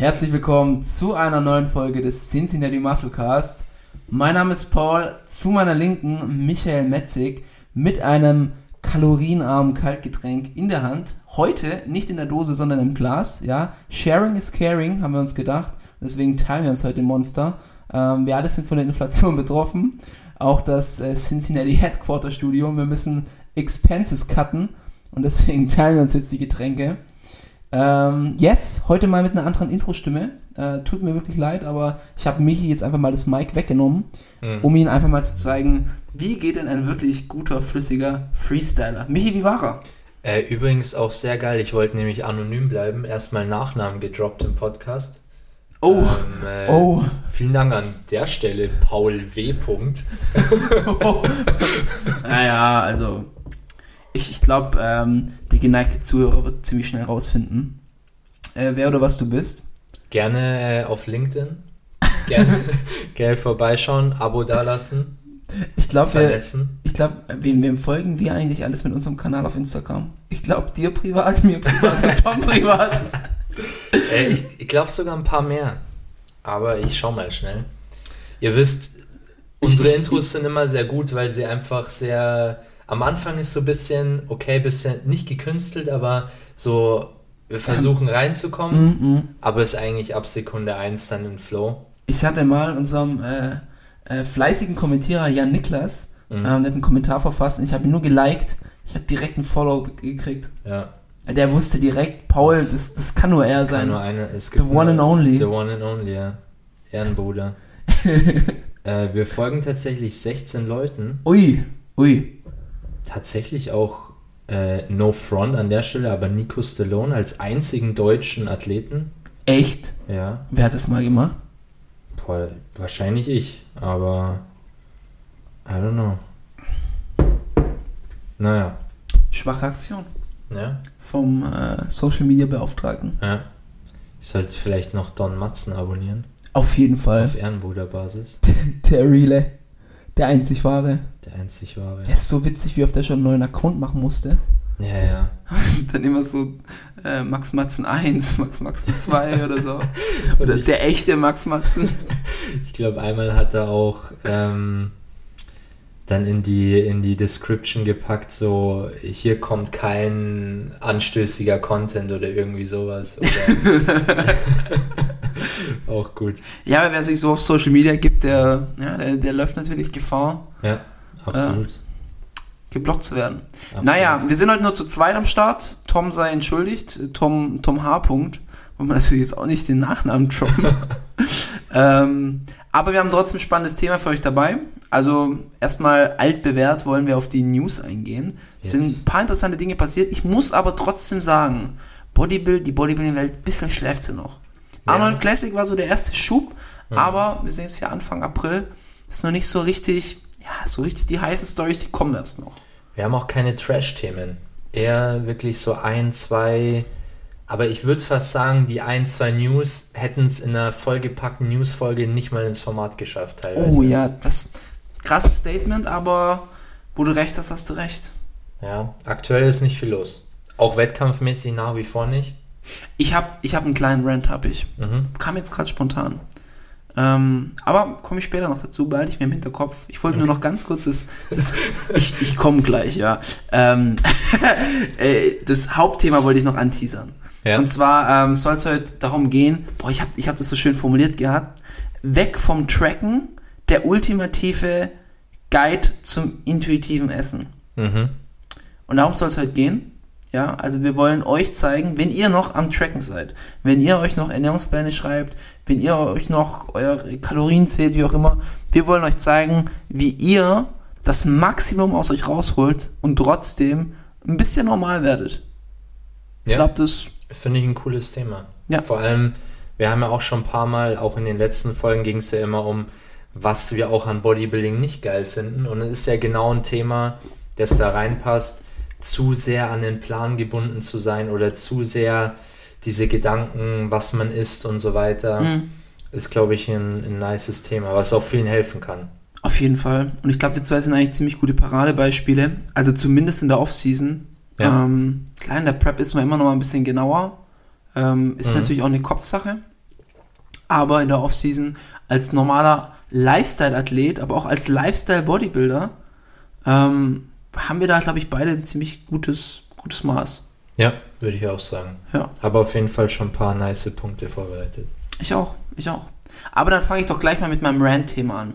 Herzlich willkommen zu einer neuen Folge des Cincinnati Musclecast. Mein Name ist Paul, zu meiner Linken Michael Metzig mit einem kalorienarmen Kaltgetränk in der Hand. Heute nicht in der Dose, sondern im Glas. Ja, Sharing is caring, haben wir uns gedacht. Deswegen teilen wir uns heute Monster. Ähm, wir alle sind von der Inflation betroffen auch das äh, Cincinnati Headquarter Studio. Wir müssen Expenses cutten und deswegen teilen wir uns jetzt die Getränke. Ähm, yes, heute mal mit einer anderen Intro-Stimme. Äh, tut mir wirklich leid, aber ich habe Michi jetzt einfach mal das Mic weggenommen, mhm. um ihn einfach mal zu zeigen, wie geht denn ein wirklich guter, flüssiger Freestyler. Michi, wie war er? Äh, übrigens auch sehr geil. Ich wollte nämlich anonym bleiben. Erstmal Nachnamen gedroppt im Podcast. Oh, ähm, äh, oh. Vielen Dank an der Stelle, Paul W. oh. naja, also ich, ich glaube, ähm, der geneigte Zuhörer wird ziemlich schnell rausfinden, äh, wer oder was du bist. Gerne äh, auf LinkedIn. Gerne, gerne vorbeischauen, Abo dalassen. Ich glaube, ich glaube, wem, wem folgen wir eigentlich alles mit unserem Kanal auf Instagram? Ich glaube, dir privat, mir privat und Tom privat. äh, ich ich glaube sogar ein paar mehr. Aber ich schau mal schnell. Ihr wisst, unsere ich, Intros ich, sind immer sehr gut, weil sie einfach sehr. Am Anfang ist so ein bisschen, okay, bisschen nicht gekünstelt, aber so, wir versuchen reinzukommen, mm, mm. aber ist eigentlich ab Sekunde 1 dann ein Flow. Ich hatte mal unserem äh, äh, fleißigen Kommentierer Jan Niklas, mhm. ähm, der hat einen Kommentar verfasst und ich habe ihn nur geliked. Ich habe direkt einen Follow gekriegt. Ja. Der wusste direkt, Paul, das, das kann nur er sein. Kann nur eine, es gibt the one and only. The one and only, ja. Ehrenbruder. äh, wir folgen tatsächlich 16 Leuten. Ui, ui. Tatsächlich auch äh, No Front an der Stelle, aber Nico Stallone als einzigen deutschen Athleten. Echt? Ja. Wer hat das mal gemacht? Boah, wahrscheinlich ich, aber I don't know. Naja. Schwache Aktion. Ja. Vom äh, Social Media Beauftragten. Ja. Ich sollte vielleicht noch Don Matzen abonnieren. Auf jeden Fall. Auf Ehrenbruderbasis. Der Reale. Der einzig wahre. Der einzig wahre. Der ist so witzig, wie oft er schon einen neuen Account machen musste. Ja, ja. dann immer so äh, Max Matzen 1, Max Matzen 2 oder so. Oder ich, der echte Max Matzen. ich glaube, einmal hat er auch ähm, dann in die, in die Description gepackt, so hier kommt kein anstößiger Content oder irgendwie sowas. Oder auch gut. Ja, aber wer sich so auf Social Media gibt, der, ja, der, der läuft natürlich Gefahr. Ja, absolut. Äh, geblockt zu werden. Absolut. Naja, wir sind heute nur zu zweit am Start. Tom sei entschuldigt. Tom, Tom H. Punkt. Wollen wir natürlich jetzt auch nicht den Nachnamen droppen. ähm, aber wir haben trotzdem ein spannendes Thema für euch dabei. Also erstmal altbewährt wollen wir auf die News eingehen. Es yes. sind ein paar interessante Dinge passiert. Ich muss aber trotzdem sagen, Bodybuild, die Bodybuilding-Welt, ein bisschen schläft sie noch. Ja. Arnold Classic war so der erste Schub, mhm. aber wir sehen es ja Anfang April, ist noch nicht so richtig, ja, so richtig die heißen Stories, die kommen erst noch. Wir haben auch keine Trash-Themen. Eher wirklich so ein, zwei aber ich würde fast sagen, die ein, zwei News hätten es in einer vollgepackten News-Folge nicht mal ins Format geschafft. Teilweise. Oh ja, das krasses Statement, aber wo du recht hast, hast du recht. Ja, aktuell ist nicht viel los. Auch wettkampfmäßig nach wie vor nicht. Ich habe ich hab einen kleinen Rant, habe ich. Mhm. Kam jetzt gerade spontan. Ähm, aber komme ich später noch dazu, behalte ich mir im Hinterkopf. Ich wollte okay. nur noch ganz kurz das, das ich, ich komme gleich, ja. Ähm, äh, das Hauptthema wollte ich noch anteasern. Ja. Und zwar ähm, soll es heute darum gehen, boah, ich habe ich hab das so schön formuliert gehabt, weg vom Tracken, der ultimative Guide zum intuitiven Essen. Mhm. Und darum soll es heute gehen. Ja, also wir wollen euch zeigen, wenn ihr noch am Tracken seid, wenn ihr euch noch Ernährungspläne schreibt, wenn ihr euch noch eure Kalorien zählt, wie auch immer, wir wollen euch zeigen, wie ihr das Maximum aus euch rausholt und trotzdem ein bisschen normal werdet. Ja. Ich glaube, das Finde ich ein cooles Thema. Ja. Vor allem, Wir haben ja auch schon ein paar Mal, auch in den letzten Folgen ging es ja immer um, was wir auch an Bodybuilding nicht geil finden. Und es ist ja genau ein Thema, das da reinpasst, zu sehr an den Plan gebunden zu sein oder zu sehr diese Gedanken, was man isst und so weiter, Mhm. ist, glaube ich, ein, ein nices Thema, was auch vielen helfen kann. Auf jeden Fall. Und ich glaube, wir zwei sind eigentlich ziemlich gute Paradebeispiele. Also zumindest in der Offseason. Ja. Ähm, klar, in der Prep ist man immer noch mal ein bisschen genauer. Ähm, ist Mhm. natürlich auch eine Kopfsache. Aber in der Offseason als normaler Lifestyle-Athlet, aber auch als Lifestyle-Bodybuilder, ähm, haben wir da, glaube ich, beide ein ziemlich gutes, gutes Maß. Ja, würde ich auch sagen. Ja, Aber auf jeden Fall schon ein paar nice Punkte vorbereitet. ich auch, ich auch. Aber dann fange ich doch gleich mal mit meinem Rant-Thema an.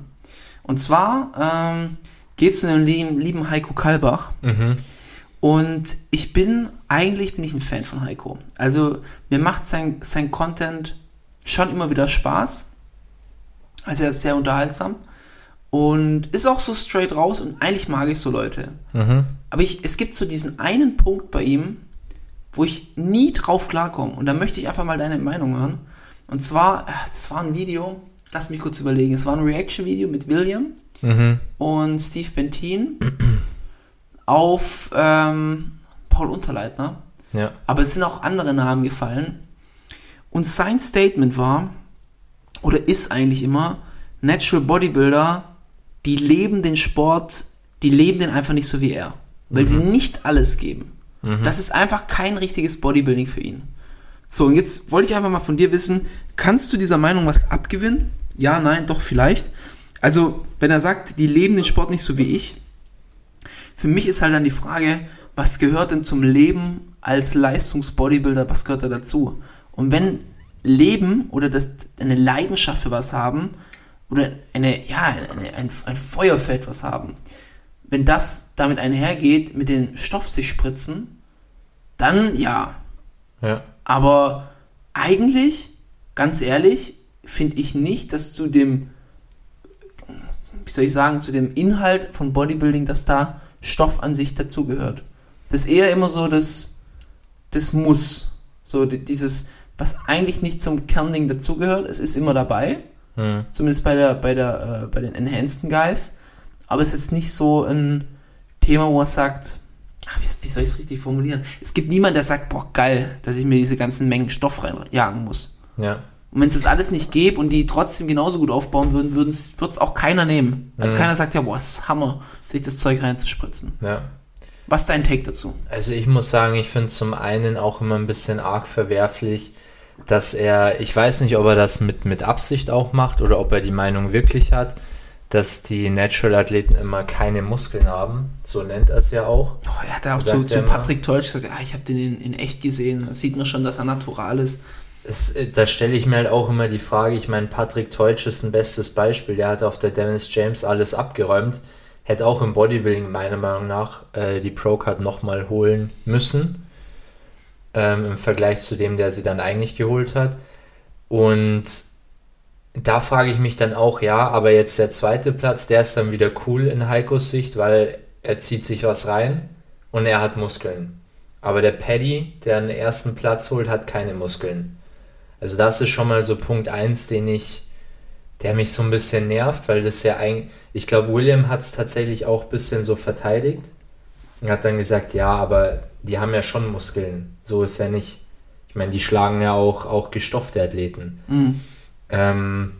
Und zwar ähm, geht es zu dem lieben, lieben Heiko Kalbach. Mhm. Und ich bin, eigentlich bin ich ein Fan von Heiko. Also mir macht sein, sein Content schon immer wieder Spaß. Also er ist sehr unterhaltsam. Und ist auch so straight raus und eigentlich mag ich so Leute. Mhm. Aber ich, es gibt so diesen einen Punkt bei ihm, wo ich nie drauf klarkomme. Und da möchte ich einfach mal deine Meinung hören. Und zwar, äh, das war ein Video, lass mich kurz überlegen, es war ein Reaction-Video mit William Mhm. und Steve Bentin auf ähm, Paul Unterleitner. Ja. Aber es sind auch andere Namen gefallen. Und sein Statement war, oder ist eigentlich immer, Natural Bodybuilder, die leben den Sport, die leben den einfach nicht so wie er. Weil sie nicht alles geben. Das ist einfach kein richtiges Bodybuilding für ihn. So, und jetzt wollte ich einfach mal von dir wissen, kannst du dieser Meinung was abgewinnen? Ja, nein, doch vielleicht. Also, wenn er sagt, die leben den Sport nicht so wie ich, für mich ist halt dann die Frage, was gehört denn zum Leben als Leistungsbodybuilder, was gehört da dazu? Und wenn Leben oder das, eine Leidenschaft für was haben oder eine, ja, eine, ein, ein Feuer für etwas haben, wenn das damit einhergeht, mit den Stoff sich spritzen, dann ja. Ja. Aber eigentlich, ganz ehrlich, finde ich nicht, dass zu dem, wie soll ich sagen, zu dem Inhalt von Bodybuilding, dass da Stoff an sich dazugehört. Das ist eher immer so das, das Muss. So di- dieses, was eigentlich nicht zum Kernding dazugehört, es ist immer dabei. Mhm. Zumindest bei, der, bei, der, äh, bei den Enhanced Guys. Aber es ist jetzt nicht so ein Thema, wo er sagt, ach, wie, wie soll ich es richtig formulieren? Es gibt niemanden, der sagt, boah, geil, dass ich mir diese ganzen Mengen Stoff reinjagen muss. Ja. Und wenn es das alles nicht gäbe und die trotzdem genauso gut aufbauen würden, würde es auch keiner nehmen. Als Mhm. keiner sagt, ja, boah, es ist Hammer, sich das Zeug reinzuspritzen. Ja. Was ist dein Take dazu? Also ich muss sagen, ich finde zum einen auch immer ein bisschen arg verwerflich, dass er, ich weiß nicht, ob er das mit, mit Absicht auch macht oder ob er die Meinung wirklich hat, dass die Natural-Athleten immer keine Muskeln haben. So nennt er es ja auch. Oh, er hat ja auch zu, zu. Patrick Teutsch gesagt, ja, ich habe den in, in echt gesehen. Da sieht man schon, dass er natural ist. Es, äh, da stelle ich mir halt auch immer die Frage, ich meine, Patrick Teutsch ist ein bestes Beispiel. Der hat auf der Dennis James alles abgeräumt. Hätte auch im Bodybuilding meiner Meinung nach äh, die Pro-Card nochmal holen müssen. Ähm, Im Vergleich zu dem, der sie dann eigentlich geholt hat. Und da frage ich mich dann auch, ja, aber jetzt der zweite Platz, der ist dann wieder cool in Heikos Sicht, weil er zieht sich was rein und er hat Muskeln. Aber der Paddy, der den ersten Platz holt, hat keine Muskeln. Also das ist schon mal so Punkt 1, den ich, der mich so ein bisschen nervt, weil das ja eigentlich, ich glaube, William hat es tatsächlich auch ein bisschen so verteidigt und hat dann gesagt, ja, aber die haben ja schon Muskeln. So ist ja nicht. Ich meine, die schlagen ja auch, auch gestoffte Athleten. Mhm. Ähm,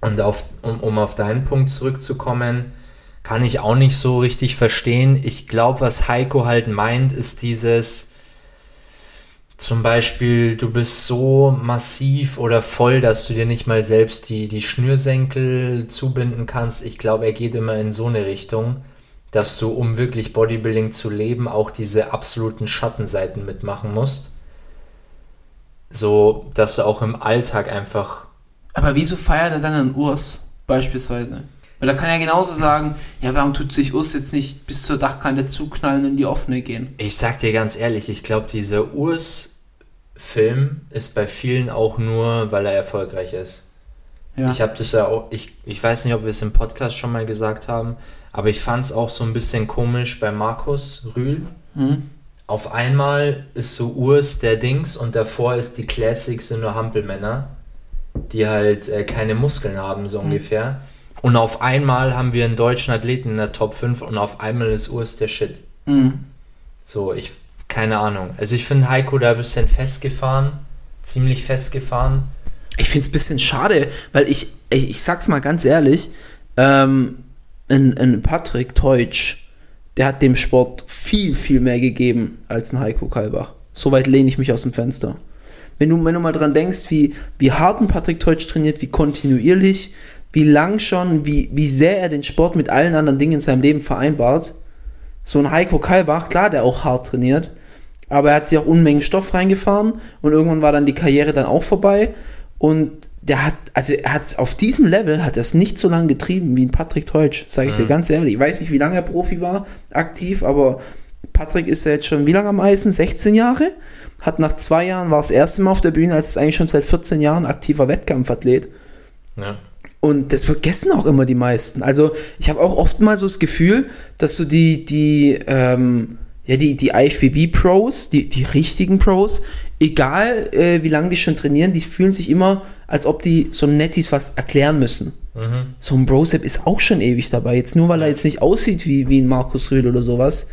und auf, um, um auf deinen Punkt zurückzukommen, kann ich auch nicht so richtig verstehen. Ich glaube, was Heiko halt meint, ist dieses, zum Beispiel, du bist so massiv oder voll, dass du dir nicht mal selbst die, die Schnürsenkel zubinden kannst. Ich glaube, er geht immer in so eine Richtung, dass du, um wirklich Bodybuilding zu leben, auch diese absoluten Schattenseiten mitmachen musst. So, dass du auch im Alltag einfach Aber wieso feiert er dann einen Urs beispielsweise? Weil er kann ja genauso sagen, ja, warum tut sich Urs jetzt nicht bis zur Dachkante zuknallen und in die offene gehen? Ich sag dir ganz ehrlich, ich glaube, dieser Urs-Film ist bei vielen auch nur, weil er erfolgreich ist. Ja. Ich habe das ja auch, ich, ich weiß nicht, ob wir es im Podcast schon mal gesagt haben, aber ich fand es auch so ein bisschen komisch bei Markus Rühl. Hm? Auf einmal ist so Urs der Dings und davor ist die Classic sind nur Hampelmänner. die halt äh, keine Muskeln haben, so ungefähr. Und auf einmal haben wir einen deutschen Athleten in der Top 5 und auf einmal ist Urs der Shit. So, ich, keine Ahnung. Also ich finde Heiko da ein bisschen festgefahren, ziemlich festgefahren. Ich finde es ein bisschen schade, weil ich, ich, ich sag's mal ganz ehrlich, ähm, ein, ein Patrick Teutsch, der hat dem Sport viel, viel mehr gegeben als ein Heiko Kalbach. Soweit lehne ich mich aus dem Fenster. Wenn du, wenn du mal dran denkst, wie, wie hart ein Patrick Teutsch trainiert, wie kontinuierlich, wie lang schon, wie, wie sehr er den Sport mit allen anderen Dingen in seinem Leben vereinbart. So ein Heiko Kalbach, klar, der auch hart trainiert, aber er hat sich auch Unmengen Stoff reingefahren und irgendwann war dann die Karriere dann auch vorbei und der hat, also er hat auf diesem Level hat er es nicht so lange getrieben wie ein Patrick Teutsch, sage ich dir ganz ehrlich. Ich weiß nicht, wie lange er Profi war, aktiv, aber Patrick ist ja jetzt schon wie lange am Eisen? 16 Jahre? Hat nach zwei Jahren, war das erste Mal auf der Bühne, als ist eigentlich schon seit 14 Jahren aktiver Wettkampfathlet. Ja. Und das vergessen auch immer die meisten. Also ich habe auch oft mal so das Gefühl, dass so die, die, ähm, ja, die, die IFBB-Pros, die, die richtigen Pros, egal äh, wie lange die schon trainieren, die fühlen sich immer, als ob die so Nettis was erklären müssen. So ein Brosep ist auch schon ewig dabei. Jetzt nur weil er jetzt nicht aussieht wie, wie ein Markus Rühl oder sowas,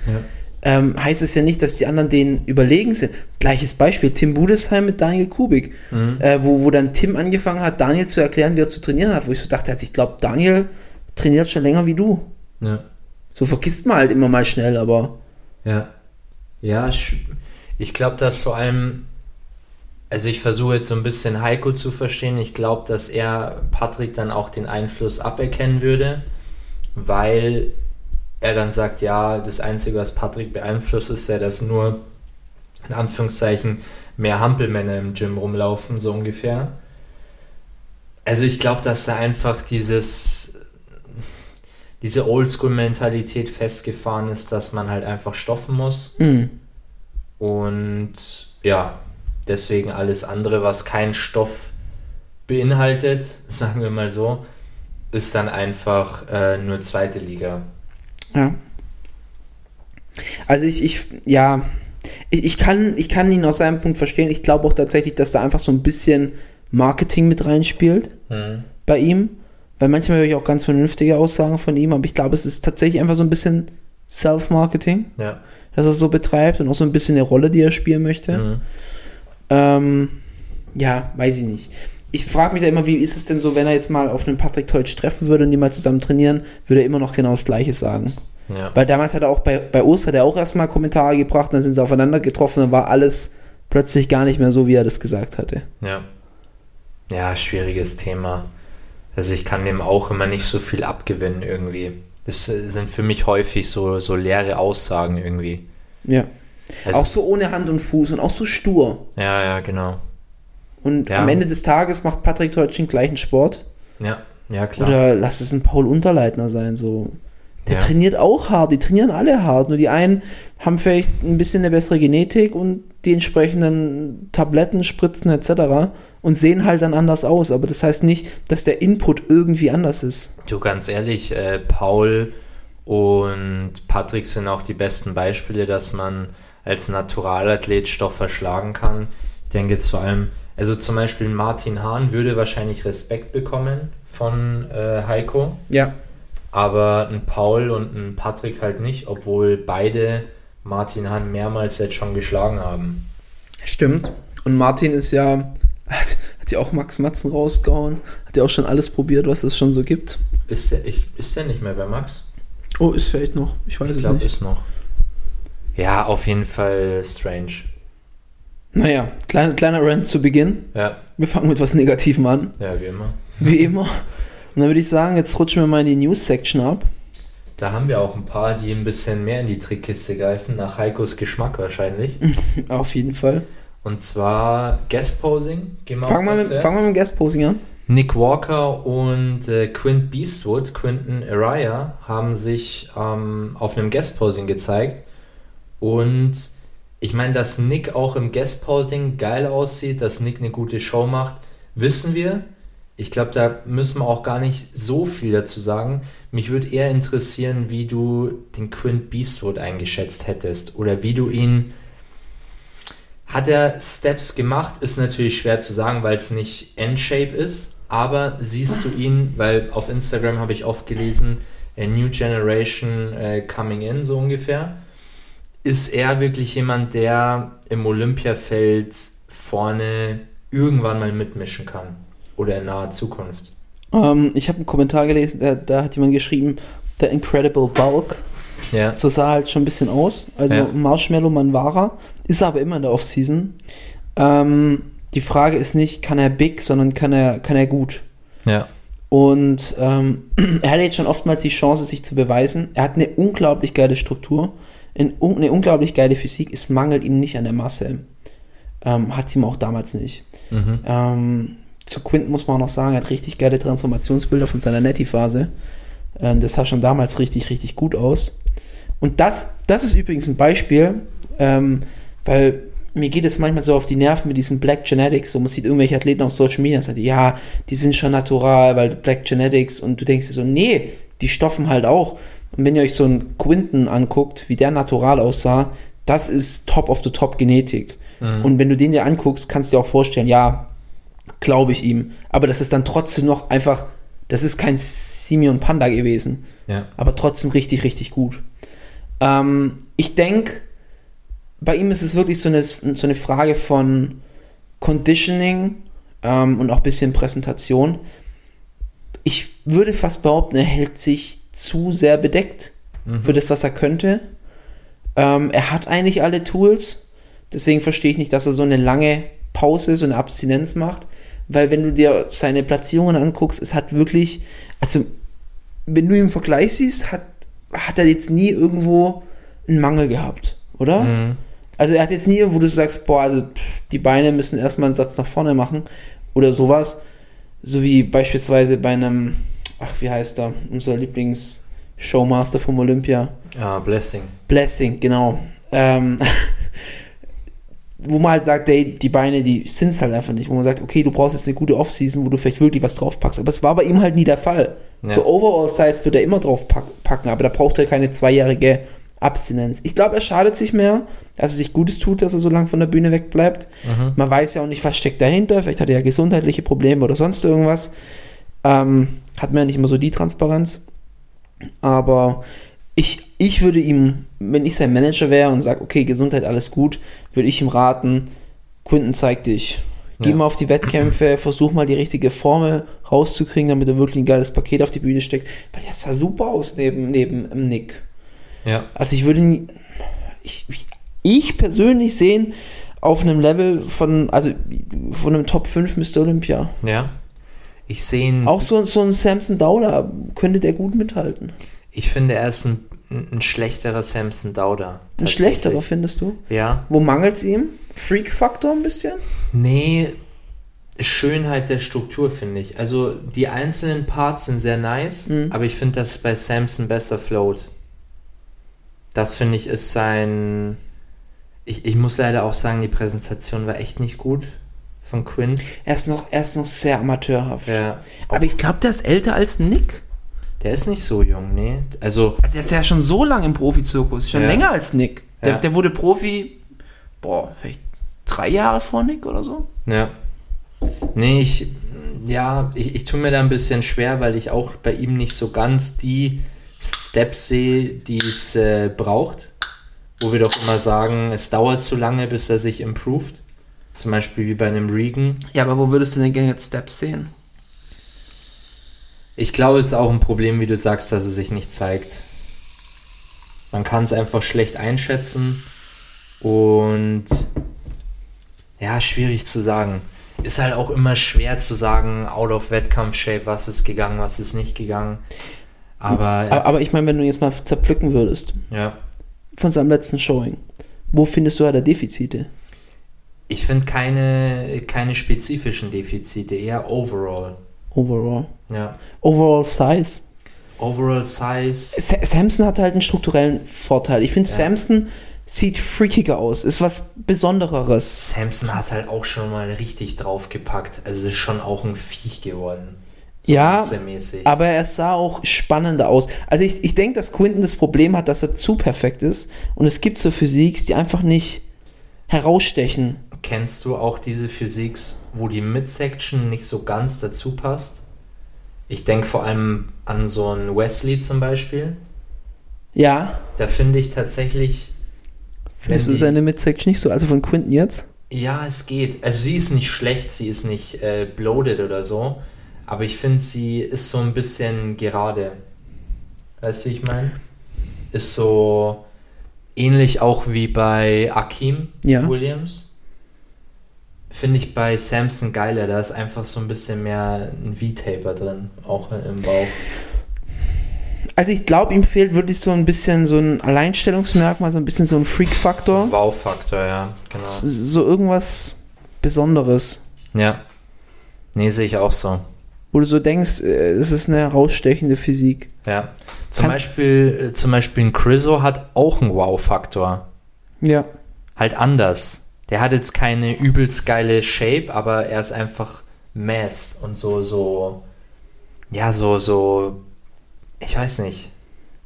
ähm, heißt es ja nicht, dass die anderen denen überlegen sind. Gleiches Beispiel, Tim Budesheim mit Daniel Kubik, äh, wo, wo dann Tim angefangen hat, Daniel zu erklären, wie er zu trainieren hat, wo ich so dachte, also ich glaube, Daniel trainiert schon länger wie du. Ja. So vergisst man halt immer mal schnell, aber Ja. Ja, ich glaube, dass vor allem, also ich versuche jetzt so ein bisschen Heiko zu verstehen. Ich glaube, dass er Patrick dann auch den Einfluss aberkennen würde, weil er dann sagt, ja, das Einzige, was Patrick beeinflusst, ist ja, dass nur in Anführungszeichen mehr Hampelmänner im Gym rumlaufen, so ungefähr. Also ich glaube, dass da einfach dieses diese Oldschool-Mentalität festgefahren ist, dass man halt einfach stoffen muss. Und ja, deswegen alles andere, was kein Stoff beinhaltet, sagen wir mal so, ist dann einfach äh, nur zweite Liga. Ja. Also ich, ich, ja, ich, ich, kann, ich kann ihn aus seinem Punkt verstehen. Ich glaube auch tatsächlich, dass da einfach so ein bisschen Marketing mit reinspielt bei ihm. Weil manchmal höre ich auch ganz vernünftige Aussagen von ihm, aber ich glaube, es ist tatsächlich einfach so ein bisschen Self-Marketing, Ja. das er so betreibt und auch so ein bisschen eine Rolle, die er spielen möchte. Ähm, ja, weiß ich nicht. Ich frage mich da immer, wie ist es denn so, wenn er jetzt mal auf einen Patrick Teutsch treffen würde und die mal zusammen trainieren, würde er immer noch genau das Gleiche sagen. Ja. Weil damals hat er auch bei, bei Urs hat er auch erstmal Kommentare gebracht, dann sind sie aufeinander getroffen, dann war alles plötzlich gar nicht mehr so, wie er das gesagt hatte. Ja. Ja, schwieriges Thema. Also ich kann dem auch immer nicht so viel abgewinnen irgendwie. Das äh, sind für mich häufig so, so leere Aussagen irgendwie. Ja. Es auch so ohne Hand und Fuß und auch so stur. Ja, ja, genau. Und Ja. am Ende des Tages macht Patrick Teutsch den gleichen Sport. Ja, ja, klar. Oder lass es ein Paul Unterleitner sein, so. Der Ja. trainiert auch hart, die trainieren alle hart. Nur die einen haben vielleicht ein bisschen eine bessere Genetik und die entsprechenden Tabletten, Spritzen etc. und sehen halt dann anders aus. Aber das heißt nicht, dass der Input irgendwie anders ist. Du, ganz ehrlich, äh, Paul und Patrick sind auch die besten Beispiele, dass man als Naturalathlet Stoff verschlagen kann. Ich denke jetzt vor allem, also zum Beispiel Martin Hahn würde wahrscheinlich Respekt bekommen von äh, Heiko, Ja. aber ein Paul und ein Patrick halt nicht, obwohl beide Martin Hahn mehrmals jetzt schon geschlagen haben. Stimmt. Und Martin ist ja, hat, hat ja auch Max Matzen rausgehauen. Hat ja auch schon alles probiert, was es schon so gibt. Ist der, ich, ist der nicht mehr bei Max? Oh, ist vielleicht noch. Ich weiß Ich es glaube, nicht. ist noch. Ja, auf jeden Fall strange. Naja, kleiner, kleiner Rant zu Beginn. Ja, Wir fangen mit was Negativem an. ja, wie immer. Wie immer. Und dann würde ich sagen, jetzt rutschen wir mal in die News-Section ab. Da haben wir auch ein paar, die ein bisschen mehr in die Trickkiste greifen, nach Heikos Geschmack wahrscheinlich. Auf jeden Fall. Und zwar Guest Posing. Gehen wir Fangen wir mit, wir mit dem Guest-Posing an. Nick Walker und äh, Quint Beastwood, Quinton Araya, haben sich ähm, auf einem Guest Posing gezeigt. Und ich meine, dass Nick auch im Guest Posing geil aussieht, dass Nick eine gute Show macht, wissen wir. Ich glaube, da müssen wir auch gar nicht so viel dazu sagen. Mich würde eher interessieren, wie du den Quint Beastwood eingeschätzt hättest oder wie du ihn Hat er Steps gemacht? Ist natürlich schwer zu sagen, weil es nicht Endshape ist. Aber siehst du ihn, weil auf Instagram habe ich oft gelesen, a New Generation äh, coming in, so ungefähr. Ist er wirklich jemand, der im Olympiafeld vorne irgendwann mal mitmischen kann? Oder in naher Zukunft? Ähm, ich habe einen Kommentar gelesen, da, da hat jemand geschrieben, The Incredible Bulk. Ja. So sah halt schon ein bisschen aus. Also Ja. Marshmallow Man war er. Ist er aber immer in der Offseason. Ähm, die Frage ist nicht, kann er big, sondern kann er, kann er gut. Ja. Und ähm, er hatte jetzt schon oftmals die Chance, sich zu beweisen. Er hat eine unglaublich geile Struktur, eine unglaublich geile Physik. Es mangelt ihm nicht an der Masse. Ähm, hat ihm auch damals nicht. Ähm, zu Quinton muss man auch noch sagen, er hat richtig geile Transformationsbilder von seiner Netty-Phase. Ähm, das sah schon damals richtig, richtig gut aus. Und das, das ist übrigens ein Beispiel, ähm, weil mir geht es manchmal so auf die Nerven mit diesen Black Genetics. So, man sieht irgendwelche Athleten auf Social Media und sagt, ja, die sind schon natural, weil Black Genetics. Und du denkst dir so, nee, die stoffen halt auch. Und wenn ihr euch so einen Quinton anguckt, wie der natural aussah, das ist Top of the Top Genetik. Und wenn du den dir anguckst, kannst du dir auch vorstellen, ja, glaube ich ihm. Aber das ist dann trotzdem noch einfach, das ist kein Simeon Panda gewesen. Ja. Aber trotzdem richtig, richtig gut. Ähm, ich denke, bei ihm ist es wirklich so eine, so eine Frage von Conditioning ähm, und auch ein bisschen Präsentation. Ich würde fast behaupten, er hält sich zu sehr bedeckt für das, was er könnte. Ähm, er hat eigentlich alle Tools. Deswegen verstehe ich nicht, dass er so eine lange Pause, so eine Abstinenz macht. Weil wenn du dir seine Platzierungen anguckst, es hat wirklich, also wenn du ihn im Vergleich siehst, hat, hat er jetzt nie irgendwo einen Mangel gehabt, oder? Also er hat jetzt nie, wo du sagst, boah, also pff, die Beine müssen erstmal einen Satz nach vorne machen oder sowas. So wie beispielsweise bei einem, ach, wie heißt er, unser Lieblings-Showmaster vom Olympia. Ah, Blessing. Blessing, genau. Ähm, wo man halt sagt, ey, die Beine, die sind es halt einfach nicht. Wo man sagt, okay, du brauchst jetzt eine gute Offseason, wo du vielleicht wirklich was draufpackst. Aber es war bei ihm halt nie der Fall. Ja. So Overall-Size wird er immer drauf pack- packen, aber da braucht er keine zweijährige Abstinenz. Ich glaube, er schadet sich mehr, dass er sich Gutes tut, dass er so lange von der Bühne wegbleibt. Man weiß ja auch nicht, was steckt dahinter. Vielleicht hat er ja gesundheitliche Probleme oder sonst irgendwas. Ähm, hat man ja nicht immer so die Transparenz. Aber ich, ich würde ihm, wenn ich sein Manager wäre und sage, okay, Gesundheit, alles gut, würde ich ihm raten, Quinton, zeig dich. Geh Ja. mal auf die Wettkämpfe, versuch mal die richtige Formel rauszukriegen, damit er wirklich ein geiles Paket auf die Bühne steckt. Weil der sah super aus neben, neben ähm, Nick. Ja. Also ich würde ihn, ich- ich persönlich sehen auf einem Level von, also von einem Top 5 Mr. Olympia. Ja. Ich sehe ihn. Auch so, so ein Samson Dowler könnte der gut mithalten. Ich finde, er ist ein, ein schlechterer Samson Dauder. Ein schlechterer, findest du? Ja. Wo mangelt es ihm? Freak-Faktor ein bisschen? Nee, Schönheit der Struktur finde ich. Also die einzelnen Parts sind sehr nice, aber ich finde, dass bei Samson besser float. Das finde ich ist sein. Ich, ich muss leider auch sagen, die Präsentation war echt nicht gut von Quinn. Er ist noch, er ist noch sehr amateurhaft. Ja. Aber ich glaube, der ist älter als Nick. Der ist nicht so jung, nee. Also, Also er ist ja schon so lange im Profizirkus, schon Ja. länger als Nick. Der, Ja. der wurde Profi, boah, vielleicht drei Jahre vor Nick oder so. ja. Nee, ich, ja, ich, ich tue mir da ein bisschen schwer, weil ich auch bei ihm nicht so ganz die Steps sehe, die es äh, braucht. Wo wir doch immer sagen, es dauert zu lange, bis er sich improved. Zum Beispiel wie bei einem Regan. Ja, aber wo würdest du denn gerne jetzt Steps sehen? Ich glaube, es ist auch ein Problem, wie du sagst, dass er sich nicht zeigt. Man kann es einfach schlecht einschätzen und ja, schwierig zu sagen. Ist halt auch immer schwer zu sagen, out of Wettkampf-Shape, was ist gegangen, was ist nicht gegangen. Aber Aber, aber ich meine, wenn du jetzt mal zerpflücken würdest ja, von seinem letzten Showing, wo findest du, er Defizite? Ich finde keine, keine spezifischen Defizite, eher overall. Overall. Ja. Overall Size. Overall Size. Sa- Samson hat halt einen strukturellen Vorteil. Ich finde, Samson sieht freakiger aus. Ist was Besondereres. Samson hat halt auch schon mal richtig draufgepackt. Also ist schon auch ein Viech geworden. Ja, Massemäßig. aber er sah auch spannender aus. Also ich, ich denke, dass Quinton das Problem hat, dass er zu perfekt ist. Und es gibt so Physiks, die einfach nicht. herausstechen. Kennst du auch diese Physiks, wo die Midsection nicht so ganz dazu passt? Ich denke vor allem an so einen Wesley zum Beispiel. Ja, Da finde ich tatsächlich, findest du die- seine Midsection nicht so, also von Quinton jetzt? ja, es geht. Also sie ist nicht schlecht, sie ist nicht äh, bloated oder so, aber ich finde, sie ist so ein bisschen gerade. Weißt du, wie ich meine? Ist so ähnlich auch wie bei Akim Ja. Williams. Finde ich bei Samson geiler, da ist einfach so ein bisschen mehr ein V-Taper drin, auch im Bauch. Also ich glaube, ihm fehlt wirklich so ein bisschen so ein Alleinstellungsmerkmal, so ein bisschen so ein Freak-Faktor. Wow-Faktor, ja, genau. So irgendwas Besonderes. Ja. Nee, sehe ich auch so. Wo du so denkst, äh, das ist eine herausstechende Physik. Ja. Zum Kann- Beispiel, äh, zum Beispiel ein Chriso hat auch einen Wow-Faktor. Ja. Halt anders. Der hat jetzt keine übelst geile Shape, aber er ist einfach Mass und so, so, ja, so, so, ich weiß nicht,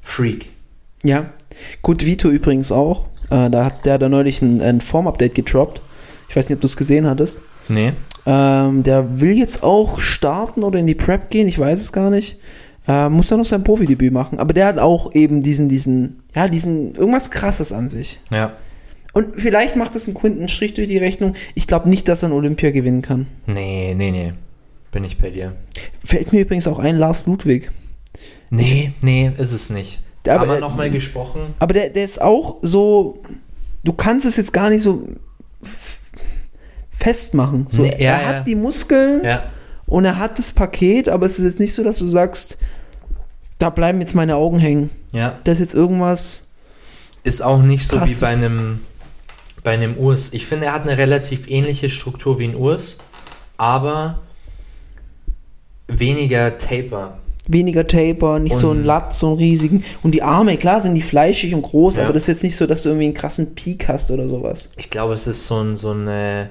Freak. Ja. Gut, Vito übrigens auch. Äh, da hat der da neulich ein, ein Form-Update gedroppt. Ich weiß nicht, ob du es gesehen hattest. Nee. Ähm, der will jetzt auch starten oder in die Prep gehen, ich weiß es gar nicht. Äh, muss dann noch sein Profidebüt machen. Aber der hat auch eben diesen, diesen, ja, diesen, irgendwas krasses an sich. Ja. Und vielleicht macht es einen Quinten einen Strich durch die Rechnung. Ich glaube nicht, dass er ein Olympia gewinnen kann. Nee, nee, nee. Bin ich bei dir. Fällt mir übrigens auch ein, Lars Ludwig. Nee, nee, ist es nicht. Aber, Haben wir nochmal gesprochen? Aber der, der ist auch so, du kannst es jetzt gar nicht so festmachen. So, Nee, ja, er ja. hat die Muskeln Ja. und er hat das Paket, aber es ist jetzt nicht so, dass du sagst, da bleiben jetzt meine Augen hängen. Ja. Das ist jetzt irgendwas. Ist auch nicht so wie Krasses. bei einem, bei einem Urs. Ich finde, er hat eine relativ ähnliche Struktur wie ein Urs, aber weniger Taper. Weniger Taper, nicht so ein Und- Latz, so einen riesigen. Und die Arme, klar, sind die fleischig und groß, Ja. aber das ist jetzt nicht so, dass du irgendwie einen krassen Peak hast oder sowas. Ich glaube, es ist so ein, so eine,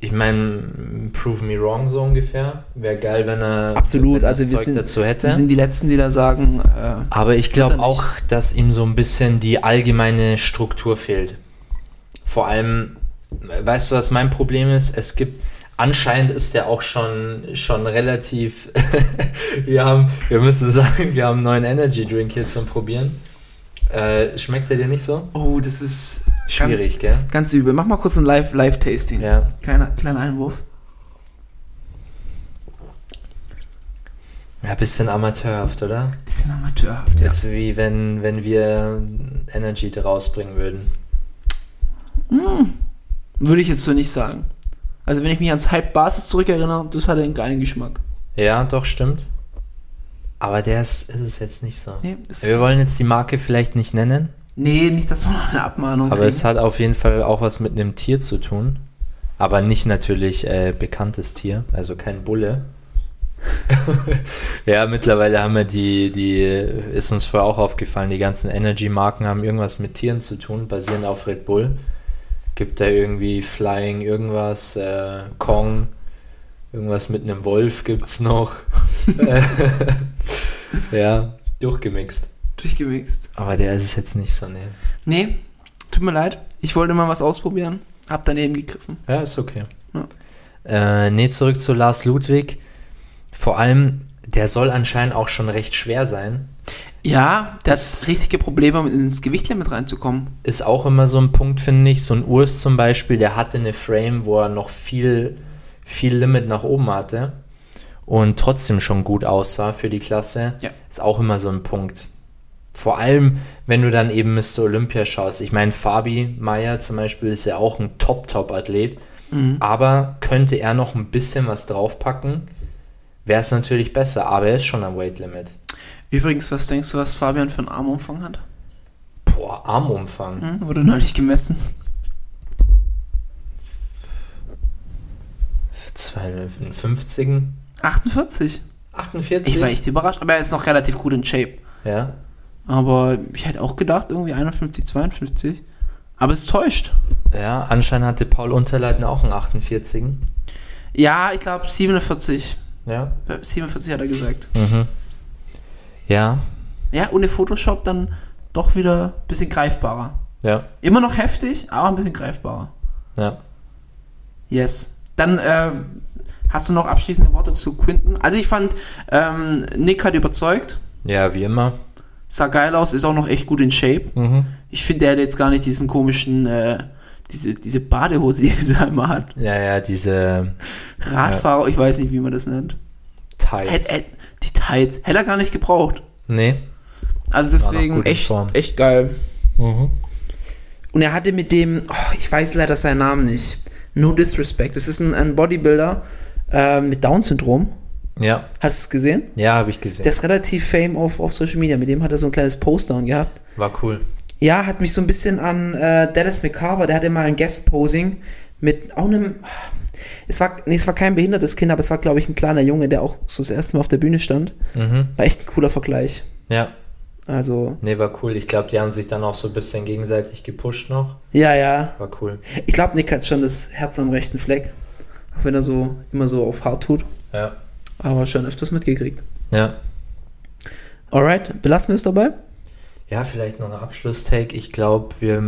ich meine, prove me wrong so ungefähr. Wäre geil, wenn er Absolut, wenn also das wir Zeug sind, dazu hätte. wir sind die Letzten, die da sagen, äh, Aber ich glaube auch, dass ihm so ein bisschen die allgemeine Struktur fehlt. Vor allem, weißt du, was mein Problem ist? Es gibt, anscheinend ist der auch schon, schon relativ, wir haben, wir müssen sagen, wir haben einen neuen Energy Drink hier zum Probieren. Äh, schmeckt der dir nicht so? oh, das ist Schwierig, gell? Ganz, ganz übel. Mach mal kurz ein Live- Live-Tasting. Ja. Kleiner, kleiner Einwurf. Ja, bisschen amateurhaft, oder? Bisschen amateurhaft, ja. Das ist wie wenn, wenn wir Energy rausbringen würden. Würde ich jetzt so nicht sagen. Also wenn ich mich ans Hype-Basis zurückerinnere, das hatte einen geilen Geschmack. Ja, doch, stimmt. Aber der ist, ist es jetzt nicht so. Nee, Wir wollen jetzt die Marke vielleicht nicht nennen, Nee, nicht, dass wir noch eine Abmahnung aber kriegen. es hat auf jeden Fall auch was mit einem Tier zu tun. Aber nicht natürlich äh, bekanntes Tier, also kein Bulle. ja, mittlerweile haben wir die, die, ist uns vorher auch aufgefallen, die ganzen Energy-Marken haben irgendwas mit Tieren zu tun, basierend auf Red Bull. Gibt da irgendwie Flying, irgendwas, äh, Kong, irgendwas mit einem Wolf gibt's noch. Äh, ja, durchgemixt. Durchgemixt. Aber der ist es jetzt nicht so, ne. Nee, tut mir leid. Ich wollte mal was ausprobieren. Hab daneben gegriffen. Ja, ist okay. Ja. Äh, nee, zurück zu Lars Ludwig. Vor allem, der soll anscheinend auch schon recht schwer sein. Ja, der Das- hat richtige Probleme, um ins Gewichtlimit reinzukommen. Ist auch immer so ein Punkt, finde ich. So ein Urs zum Beispiel, der hatte eine Frame, wo er noch viel, viel Limit nach oben hatte und trotzdem schon gut aussah für die Klasse. Ja. Ist auch immer so ein Punkt. Vor allem, wenn du dann eben Mr. Olympia schaust. Ich meine, Fabi Meyer zum Beispiel ist ja auch ein Top-Top-Athlet. Aber könnte er noch ein bisschen was draufpacken, wäre es natürlich besser. Aber er ist schon am Weight Limit. Übrigens, was denkst du, was Fabian für einen Armumfang hat? Boah, Armumfang. Hm? Wurde neulich gemessen. 52, 48. 48? Ich war echt überrascht, aber er ist noch relativ gut in Shape. Ja. Aber ich hätte auch gedacht, irgendwie 51, 52. Aber es täuscht. Ja, anscheinend hatte Paul Unterleitner auch einen 48. Ja, ich glaube 47. Ja. 47 hat er gesagt. Mhm. Ja. Ja, ohne Photoshop dann doch wieder ein bisschen greifbarer. Ja. Immer noch heftig, aber ein bisschen greifbarer. Ja. Yes. Dann äh, hast du noch abschließende Worte zu Quinton. Also ich fand, ähm, Nick hat überzeugt. Ja, wie immer. Sah geil aus, ist auch noch echt gut in Shape. Mhm. Ich finde, der hat jetzt gar nicht diesen komischen, äh, diese, diese Badehose, die er immer hat. Ja, ja, diese Radfahrer, ich weiß nicht, wie man das nennt. Hätt, Tights. hätt, die Tights, hätte er gar nicht gebraucht. Nee. Also deswegen echt, Form. echt geil. Und er hatte mit dem, oh, ich weiß leider seinen Namen nicht. No disrespect. Das ist ein, ein Bodybuilder äh, mit Down-Syndrom. Ja. Hast du es gesehen? Ja, habe ich gesehen. Der ist relativ fame auf, auf Social Media. Mit dem hat er so ein kleines Poster gehabt. War cool. Ja, hat mich so ein bisschen an äh, Dennis McCarver, der hatte mal ein Guest-Posing mit auch einem. Es war, nee, es war kein behindertes Kind, aber es war, glaube ich, ein kleiner Junge, der auch so das erste Mal auf der Bühne stand. Mhm. War echt ein cooler Vergleich. Ja. Also, Nee, war cool. Ich glaube, die haben sich dann auch so ein bisschen gegenseitig gepusht noch. ja, ja. War cool. Ich glaube, Nick hat schon das Herz am rechten Fleck. Auch wenn er so immer so auf hart tut. Ja. Aber schon öfters mitgekriegt. Ja. Alright, belassen wir es dabei? Ja, vielleicht noch ein Abschlusstake. Ich glaube, wir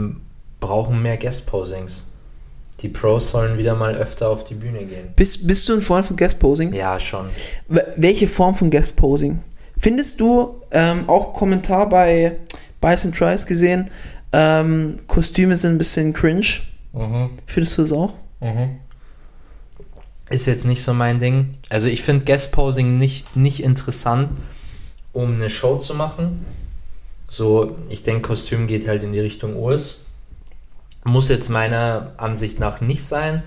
brauchen mehr Guest-Posings. Die Pros sollen wieder mal öfter auf die Bühne gehen. Bist, bist du ein Freund von Guest-Posing? Ja, schon. Welche Form von Guest-Posing? Findest du, ähm, auch Kommentar bei Bison Tries gesehen, ähm, Kostüme sind ein bisschen cringe? Findest du das auch? Ist jetzt nicht so mein Ding. Also ich finde Guest-Posing nicht, nicht interessant, um eine Show zu machen. So, ich denke, Kostüm geht halt in die Richtung US. Muss jetzt meiner Ansicht nach nicht sein.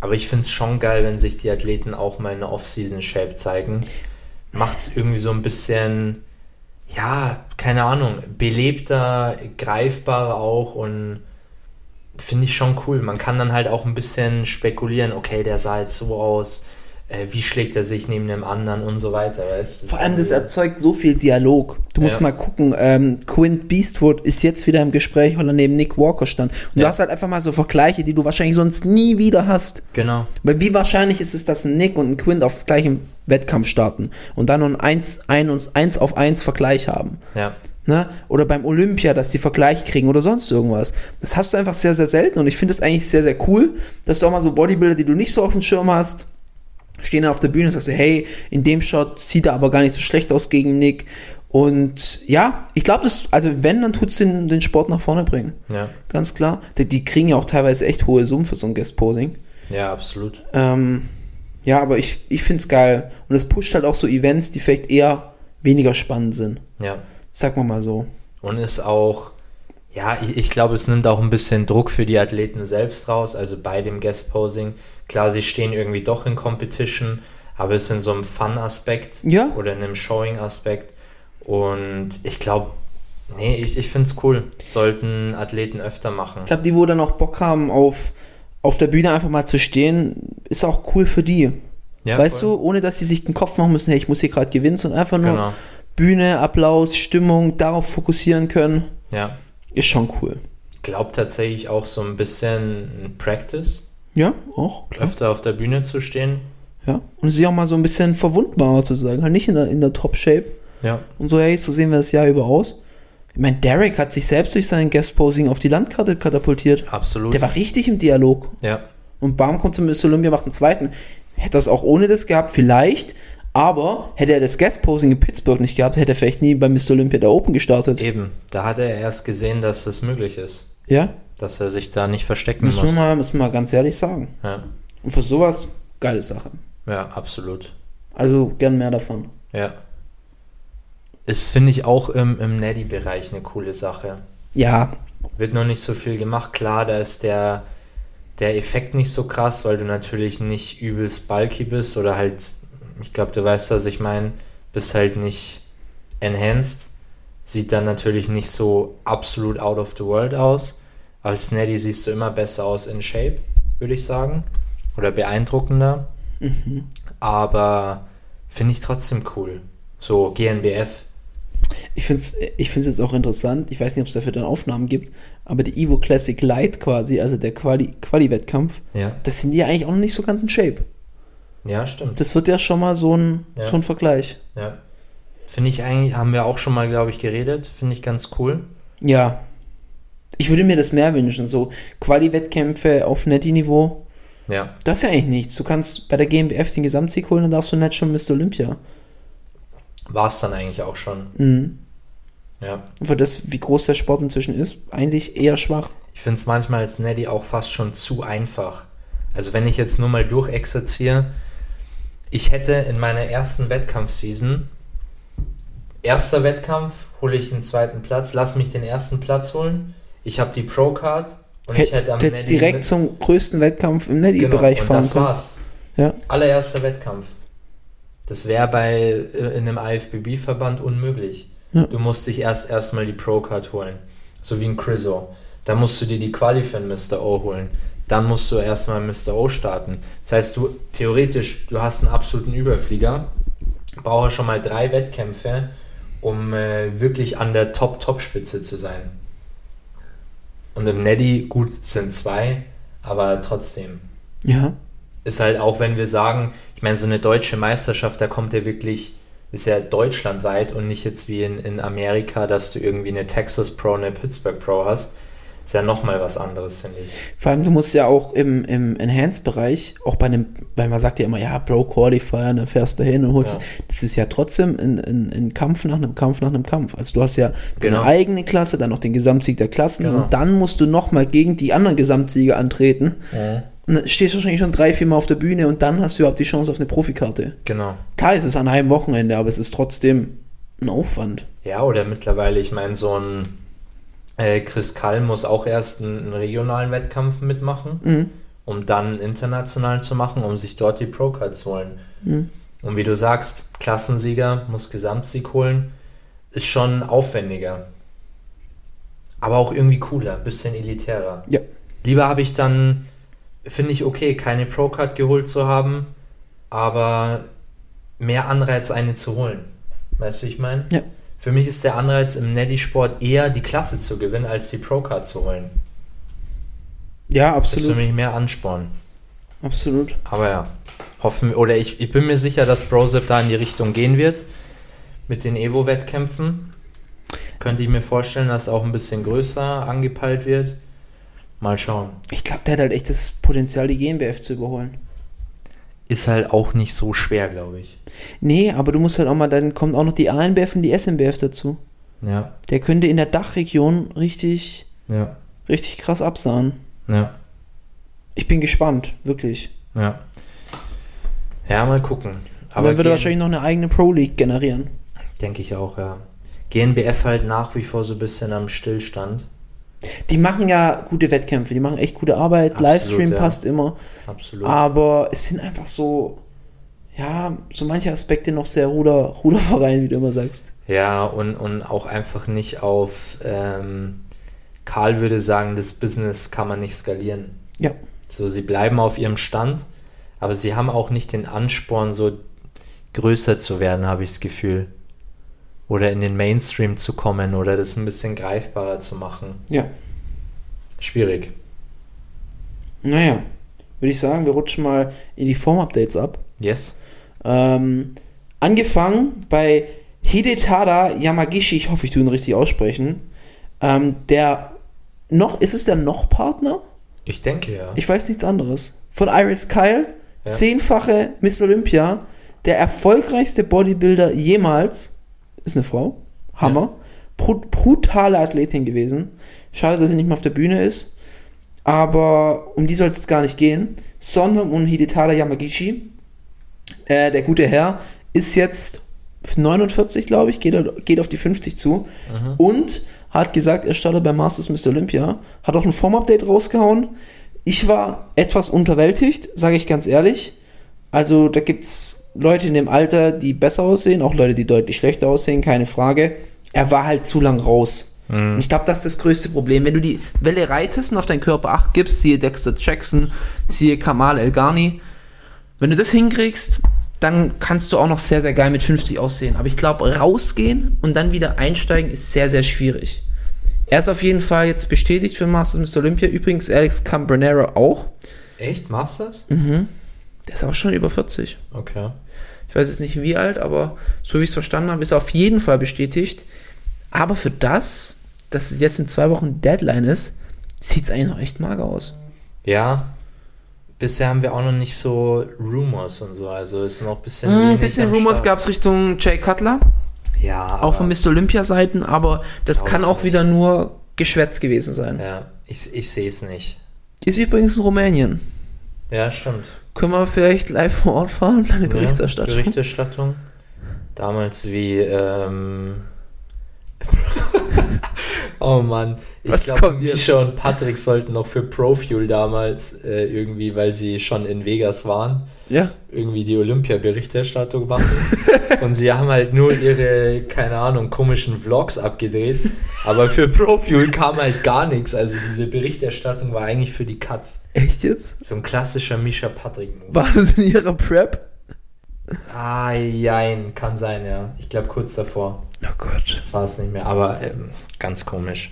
Aber ich finde es schon geil, wenn sich die Athleten auch mal in der Off-Season-Shape zeigen. Macht es irgendwie so ein bisschen, ja, keine Ahnung, belebter, greifbarer auch und finde ich schon cool. Man kann dann halt auch ein bisschen spekulieren, okay, der sah jetzt so aus, äh, wie schlägt er sich neben dem anderen und so weiter. Weißt? Vor allem, das erzeugt so viel Dialog. Du musst Ja. mal gucken, ähm, Quint Beastwood ist jetzt wieder im Gespräch, weil er neben Nick Walker stand. Und du Ja. hast halt einfach mal so Vergleiche, die du wahrscheinlich sonst nie wieder hast. Genau. Weil wie wahrscheinlich ist es, dass ein Nick und ein Quint auf gleichem Wettkampf starten und dann noch ein 1, ein, und 1 auf 1 Vergleich haben? Ja. Ne? Oder beim Olympia, dass die Vergleich kriegen oder sonst irgendwas. Das hast du einfach sehr, sehr selten und ich finde es eigentlich sehr, sehr cool, dass du auch mal so Bodybuilder, die du nicht so auf dem Schirm hast, stehen dann auf der Bühne und sagst du, hey, in dem Shot sieht er aber gar nicht so schlecht aus gegen Nick. Und ja, ich glaube, das, also wenn, dann tut es den, den Sport nach vorne bringen. Ja. Ganz klar. Die, die kriegen ja auch teilweise echt hohe Summen für so ein Guest-Posing. Ja, absolut. Ähm, ja, aber ich, ich finde es geil. Und es pusht halt auch so Events, die vielleicht eher weniger spannend sind. Ja. Sag mal mal so. Und ist auch, ja, ich, ich glaube, es nimmt auch ein bisschen Druck für die Athleten selbst raus, also bei dem Guest-Posing. Klar, sie stehen irgendwie doch in Competition, aber es ist in so einem Fun-Aspekt Ja. oder in einem Showing-Aspekt. Und ich glaube, nee, ich, ich finde es cool. Sollten Athleten öfter machen. Ich glaube, die, wo dann auch Bock haben, auf, auf der Bühne einfach mal zu stehen, ist auch cool für die. Ja, weißt voll. du, ohne dass sie sich den Kopf machen müssen, hey, ich muss hier gerade gewinnen, sondern einfach nur Genau. Bühne, Applaus, Stimmung, darauf fokussieren können. Ja. Ist schon cool. Glaub tatsächlich auch so ein bisschen Practice, Ja, auch, klar. öfter auf der Bühne zu stehen. Ja. Und sie auch mal so ein bisschen verwundbarer zu sagen. Halt nicht in der, in der Top-Shape. Ja. Und so, hey, so sehen wir das Jahr über aus. Ich meine, Derek hat sich selbst durch sein Guest-Posing auf die Landkarte katapultiert. Absolut. Der war richtig im Dialog. ja. Und Bam kommt zum Miss Olympia, macht einen zweiten. Hätte das auch ohne das gehabt, vielleicht. Aber hätte er das Guest-Posing in Pittsburgh nicht gehabt, hätte er vielleicht nie bei Mr. Olympia der Open gestartet. Eben. Da hat er erst gesehen, dass das möglich ist. Ja, Dass er sich da nicht verstecken müssen wir, muss. mal, müssen wir mal ganz ehrlich sagen. Ja. Und für sowas, geile Sache. ja, absolut. Also gern mehr davon. Ja. Ist, finde ich, auch im, im Neddy-Bereich eine coole Sache. Ja, Wird noch nicht so viel gemacht. Klar, da ist der, der Effekt nicht so krass, weil du natürlich nicht übelst bulky bist oder halt, ich glaube, du weißt, was ich meine, bist halt nicht enhanced. Sieht dann natürlich nicht so absolut out of the world aus. Als Neddy siehst du immer besser aus in Shape, würde ich sagen. Oder beeindruckender. Aber finde ich trotzdem cool. So GNBF. ich finde es ich find's jetzt auch interessant. Ich weiß nicht, ob es dafür dann Aufnahmen gibt. Aber die Evo Classic Light quasi, also der Quali- Quali-Wettkampf, Ja. das sind die ja eigentlich auch noch nicht so ganz in Shape. Ja, stimmt. Das wird ja schon mal so ein, Ja. so ein Vergleich. Ja. Finde ich eigentlich, haben wir auch schon mal, glaube ich, geredet. Finde ich ganz cool. Ja. Ich würde mir das mehr wünschen, so Quali-Wettkämpfe auf Netty-Niveau. Ja. Das ist ja eigentlich nichts. Du kannst bei der GmbF den Gesamtsieg holen, dann darfst du nicht schon Mr. Olympia. War es dann eigentlich auch schon. Mhm. Ja. Für das, wie groß der Sport inzwischen ist, eigentlich eher schwach. Ich finde es manchmal als Neddy auch fast schon zu einfach. Also wenn ich jetzt nur mal durchexerziere, ich hätte in meiner ersten Wettkampfseason, erster Wettkampf, hole ich den zweiten Platz, lass mich den ersten Platz holen, ich habe die Pro-Card und ich hätte am jetzt direkt zum größten Wettkampf im genau, Netty-Bereich und fahren das können. war's. Ja. Allererster Wettkampf. Das wäre bei äh, in einem IFBB-Verband unmöglich. Ja. Du musst dich erst erstmal die Pro-Card holen. So wie ein Chriso. Dann musst du dir die Quali für den Mr. O holen. Dann musst du erstmal Mr. O starten. Das heißt, du theoretisch, du hast einen absoluten Überflieger, brauchst schon mal drei Wettkämpfe, um äh, wirklich an der Top-Top-Spitze zu sein. Und im Neddy, gut, sind zwei, aber trotzdem Ja. ist halt auch, wenn wir sagen, ich meine, so eine deutsche Meisterschaft, da kommt ja wirklich, ist ja deutschlandweit und nicht jetzt wie in, in Amerika, dass du irgendwie eine Texas Pro, eine Pittsburgh Pro hast. Ist ja nochmal was anderes, finde ich. Vor allem, du musst ja auch im, im Enhanced-Bereich, auch bei einem, weil man sagt ja immer, ja, Pro Qualifier, dann fährst du hin und holst, Ja. das ist ja trotzdem ein, Kampf nach einem Kampf nach einem Kampf. Also du hast ja Genau. deine eigene Klasse, dann noch den Gesamtsieg der Klassen Genau. und dann musst du nochmal gegen die anderen Gesamtsieger antreten. Und dann stehst du wahrscheinlich schon drei, vier Mal auf der Bühne und dann hast du überhaupt die Chance auf eine Profikarte. Genau. Klar ist es an einem Wochenende, aber es ist trotzdem ein Aufwand. Ja, oder mittlerweile, ich meine, so ein äh, Chris Kall muss auch erst einen, einen regionalen Wettkampf mitmachen, Mhm. um dann international zu machen, um sich dort die Pro-Card zu holen. Mhm. Und wie du sagst, Klassensieger muss Gesamtsieg holen, ist schon aufwendiger. Aber auch irgendwie cooler, bisschen elitärer. Ja. Lieber habe ich dann, finde ich okay, keine Pro-Card geholt zu haben, aber mehr Anreiz, eine zu holen. Weißt du, ich meine? Ja. Für mich ist der Anreiz im Neddy-Sport eher die Klasse zu gewinnen, als die Pro-Card zu holen. Ja, Das ist für absolut. mich mehr Ansporn. Absolut. Aber ja, hoffen oder ich, ich bin mir sicher, dass Brosep da in die Richtung gehen wird mit den Evo-Wettkämpfen. Könnte ich mir vorstellen, dass auch ein bisschen größer angepeilt wird. Mal schauen. Ich glaube, der hat halt echt das Potenzial, die GmbF zu überholen. Ist halt auch nicht so schwer, glaube ich. Nee, aber du musst halt auch mal, dann kommt auch noch die ANBF und die SMBF dazu. Ja, Der könnte in der Dachregion richtig, ja, richtig krass absahen. ja, Ich bin gespannt, wirklich. ja. Ja, mal gucken. Aber dann würde wahrscheinlich noch eine eigene Pro League generieren. Denke ich auch, ja. GNBF halt nach wie vor so ein bisschen am Stillstand. Die machen ja gute Wettkämpfe, die machen echt gute Arbeit. Absolut, Livestream ja. passt immer. Absolut. Aber es sind einfach so, ja, so manche Aspekte noch sehr Ruder, Ruderverein, wie du immer sagst. Ja, und, und auch einfach nicht auf, ähm, Karl würde sagen, das Business kann man nicht skalieren. Ja. So, sie bleiben auf ihrem Stand, aber sie haben auch nicht den Ansporn, so größer zu werden, habe ich das Gefühl. Oder in den Mainstream zu kommen oder das ein bisschen greifbarer zu machen. Ja. Schwierig. Naja, würde ich sagen, wir rutschen mal in die Form-Updates ab. Yes? Ähm, angefangen bei Hidetada Yamagishi, ich hoffe, ich tue ihn richtig aussprechen. Ähm, der noch, ist es der noch Partner? Ich denke ja. Ich weiß nichts anderes. Von Iris Kyle, Ja. zehnfache Miss Olympia, der erfolgreichste Bodybuilder jemals, ist eine Frau, Hammer, Brut- brutale Athletin gewesen. Schade, dass sie nicht mehr auf der Bühne ist, aber um die soll es jetzt gar nicht gehen, sondern um Hidetada Yamagishi. Äh, der gute Herr ist jetzt 49, glaube ich, geht, geht auf die 50 zu und hat gesagt, er startet bei Masters Mr. Olympia, hat auch ein Form-Update rausgehauen. Ich war etwas unterwältigt, sage ich ganz ehrlich. Also da gibt es Leute in dem Alter, die besser aussehen, auch Leute, die deutlich schlechter aussehen, keine Frage. Er war halt zu lang raus. Und ich glaube, das ist das größte Problem. Wenn du die Welle reitest und auf deinen Körper Acht gibst, siehe Dexter Jackson, siehe Kamal El Ghani, wenn du das hinkriegst, dann kannst du auch noch sehr, sehr geil mit 50 aussehen. Aber ich glaube, rausgehen und dann wieder einsteigen ist sehr, sehr schwierig. Er ist auf jeden Fall jetzt bestätigt für Masters Mr. Olympia. Übrigens Alex Cambronero auch. Echt? Masters? Der ist auch schon über 40. Okay. Ich weiß jetzt nicht wie alt, aber so wie ich es verstanden habe, ist er auf jeden Fall bestätigt. Aber für das dass es jetzt in zwei Wochen Deadline ist, sieht es eigentlich noch echt mager aus. Ja. Bisher haben wir auch noch nicht so Rumors und so, also ist noch ein bisschen. Ein wenig bisschen am Rumors gab es Richtung Jay Cutler, Ja. auch von aber- Mr. Olympia-Seiten, aber das kann auch nicht. wieder nur Geschwätz gewesen sein. Ja, ich, ich sehe es nicht. Ist übrigens in Rumänien. Ja, stimmt. Können wir vielleicht live vor Ort fahren? Berichterstattung. Ja, Berichterstattung. Damals wie, ähm, oh Mann. Ich Was glaub, kommt jetzt? Misha und Patrick sollten noch für Profuel damals äh, irgendwie, weil sie schon in Vegas waren, Ja. irgendwie die Olympia-Berichterstattung machen. und sie haben halt nur ihre, keine Ahnung, komischen Vlogs abgedreht. Aber für Profuel kam halt gar nichts. Also diese Berichterstattung war eigentlich für die Cuts. Echt jetzt? So ein klassischer Misha Patrick-Move. War das in ihrer Prep? Ah, jein, kann sein, ja. Ich glaube kurz davor Oh Gott. war es nicht mehr, aber ähm, ganz komisch.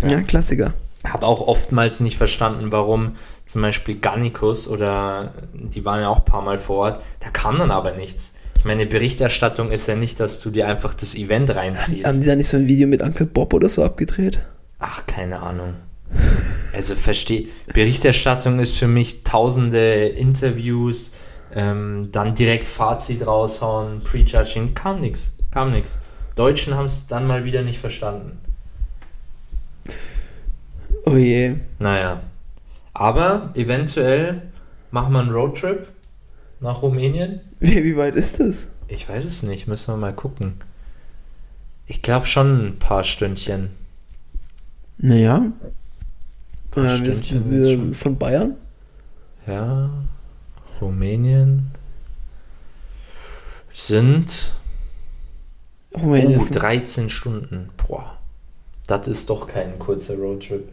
Ja, Klassiker. Habe auch oftmals nicht verstanden, warum zum Beispiel Gannikus oder die waren ja auch ein paar Mal vor Ort, da kam dann aber nichts. Ich meine, Berichterstattung ist ja nicht, dass du dir einfach das Event Haben reinziehst. die da nicht so ein Video mit Uncle Bob oder so abgedreht? Ach, keine Ahnung. Also verstehe, Berichterstattung ist für mich tausende Interviews, ähm, dann direkt Fazit raushauen, Prejudging, kam nichts, kam nichts. Deutschen haben es dann mal wieder nicht verstanden. Oh je. Naja. Aber eventuell machen wir einen Roadtrip nach Rumänien. Wie, wie weit ist das? Ich weiß es nicht, müssen wir mal gucken. Ich glaube schon ein paar Stündchen. Naja. Paar Äh, wir, Stündchen wir, schon. von Bayern? Ja, Rumänien sind Rumänien oh, ist ein- 13 Stunden. Boah, das ist doch kein kurzer Roadtrip.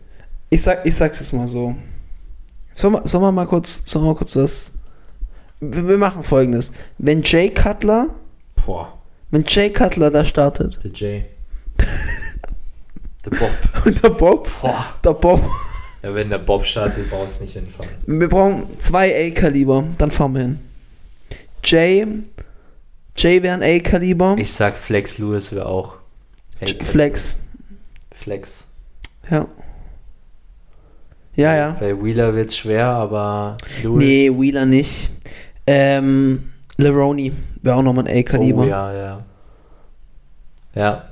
ich, sag, ich sag's jetzt mal so. Sollen wir, sollen wir mal kurz, sollen wir mal kurz was. Wir, wir machen folgendes. Wenn Jay Cutler, Boah, wenn Jay Cutler da startet der Jay. der Bob. und der Bob, Boah. der Bob, Ja, wenn der Bob startet, brauchst du nicht hinfahren. wir brauchen zwei A-Kaliber, dann fahren wir hin. Jay, Jay wäre ein A-Kaliber, Ich sag Flex Lewis wäre auch. Flex, Flex. ja. Ja, ja. Bei Wheeler wird's schwer, aber Lewis. Nee, Wheeler nicht. Ähm, Leroni wäre auch nochmal ein A-Kaliber. Oh, ja, ja. Ja.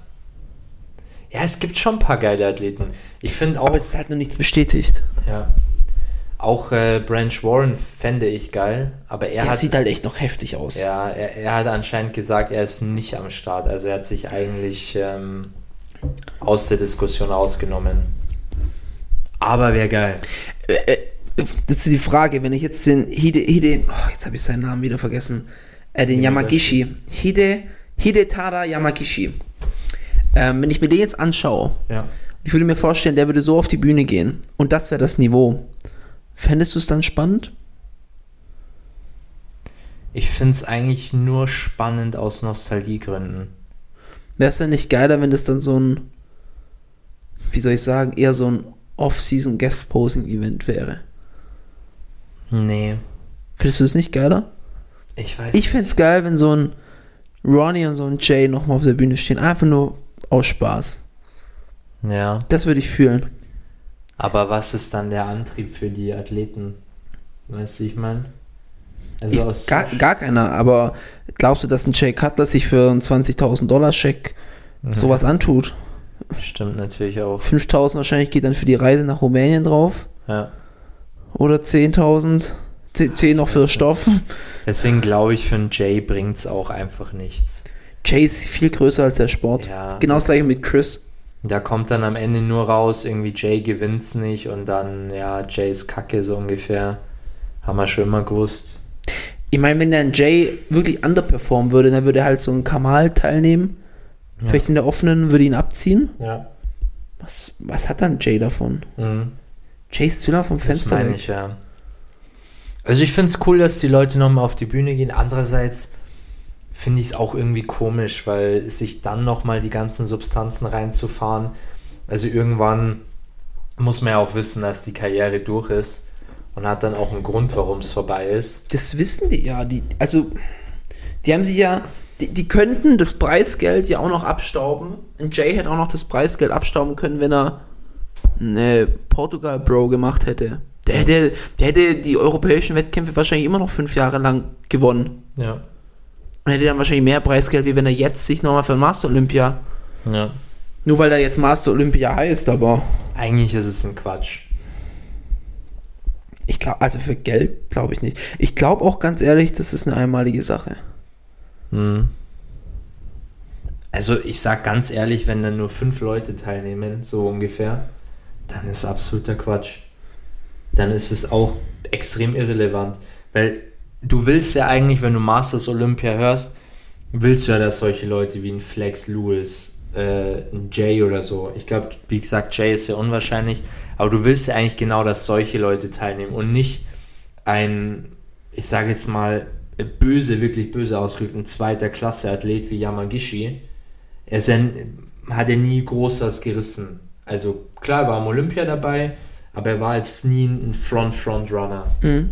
Ja, es gibt schon ein paar geile Athleten. Ich finde auch, Aber es ist halt noch nichts bestätigt. ja, auch äh, Branch Warren fände ich geil, aber er Der hat, sieht halt echt noch heftig aus. ja, er, er hat anscheinend gesagt, er ist nicht am Start. Also er hat sich eigentlich ähm, aus der Diskussion ausgenommen. Aber wäre geil. Äh, Das ist die Frage, wenn ich jetzt den Hide, Hide, oh, jetzt habe ich seinen Namen wieder vergessen, äh, den Yamagishi, Hide, Hidetada Yamagishi. Ähm, wenn ich mir den jetzt anschaue, Ja. ich würde mir vorstellen, der würde so auf die Bühne gehen und das wäre das Niveau. Fändest du es dann spannend? Ich finde es eigentlich nur spannend aus Nostalgiegründen. Wäre es denn nicht geiler, wenn das dann so ein, wie soll ich sagen, eher so ein Off-Season Guest-Posing-Event wäre? Nee, Findest du das nicht geiler? ich weiß Ich find's geil, wenn so ein Ronnie und so ein Jay nochmal auf der Bühne stehen. Einfach nur aus Spaß. Ja. Das würde ich fühlen. Aber was ist dann der Antrieb für die Athleten? Weißt du, ich meine? Also aus Gar, gar keiner, aber glaubst du, dass ein Jay Cutler sich für einen 20.000 Dollar Scheck sowas antut? Stimmt natürlich auch. 5.000 wahrscheinlich geht dann für die Reise nach Rumänien drauf. Ja. Oder 10.000. 10 10 noch für Stoff. Deswegen glaube ich, für einen Jay bringt es auch einfach nichts. Jay ist viel größer als der Sport. Ja. Genau das gleiche mit Chris. Da kommt dann am Ende nur raus, irgendwie Jay gewinnt's nicht und dann, ja, Jay ist kacke, so ungefähr. Haben wir schon immer gewusst. Ich meine, wenn der ein Jay wirklich underperformen würde, dann würde er halt so einen Kamal teilnehmen. Vielleicht in der offenen, würde ihn abziehen. Ja. Was, was hat dann Jay davon? Mhm. Jay ist zu nah vom Das Fenster meine weg. ich, ja. Also ich finde es cool, dass die Leute nochmal auf die Bühne gehen. Andererseits finde ich es auch irgendwie komisch, weil sich dann nochmal die ganzen Substanzen reinzufahren. Also irgendwann muss man ja auch wissen, dass die Karriere durch ist und hat dann auch einen Grund, warum es vorbei ist. Das wissen die ja. Die, also, die haben sich ja, die, die könnten das Preisgeld ja auch noch abstauben. Und Jay hätte auch noch das Preisgeld abstauben können, wenn er eine Portugal Bro gemacht hätte. Der hätte, der hätte die europäischen Wettkämpfe wahrscheinlich immer noch fünf Jahre lang gewonnen. Ja. Und hätte dann wahrscheinlich mehr Preisgeld, wie wenn er jetzt sich nochmal für Master Olympia. Ja. Nur weil er jetzt Master Olympia heißt, aber Eigentlich ist es ein Quatsch. ich glaube, also für Geld glaube ich nicht. Ich glaube auch ganz ehrlich, das ist eine einmalige Sache. Hm. Also ich sag ganz ehrlich, wenn dann nur fünf Leute teilnehmen, so ungefähr, dann ist absoluter Quatsch. Dann ist es auch extrem irrelevant. Weil du willst ja eigentlich, wenn du Masters Olympia hörst, willst du ja, dass solche Leute wie ein Flex Lewis, äh, ein Jay oder so, ich glaube, wie gesagt, Jay ist sehr unwahrscheinlich, aber du willst ja eigentlich genau, dass solche Leute teilnehmen und nicht ein, ich sage jetzt mal, böse, wirklich böse ausgedrückt, ein zweiter Klasse-Athlet wie Yamagishi. Er ist ja, hat ja nie groß was gerissen. Also klar, er war am Olympia dabei, aber er war jetzt nie ein Front-Front-Runner. Mhm.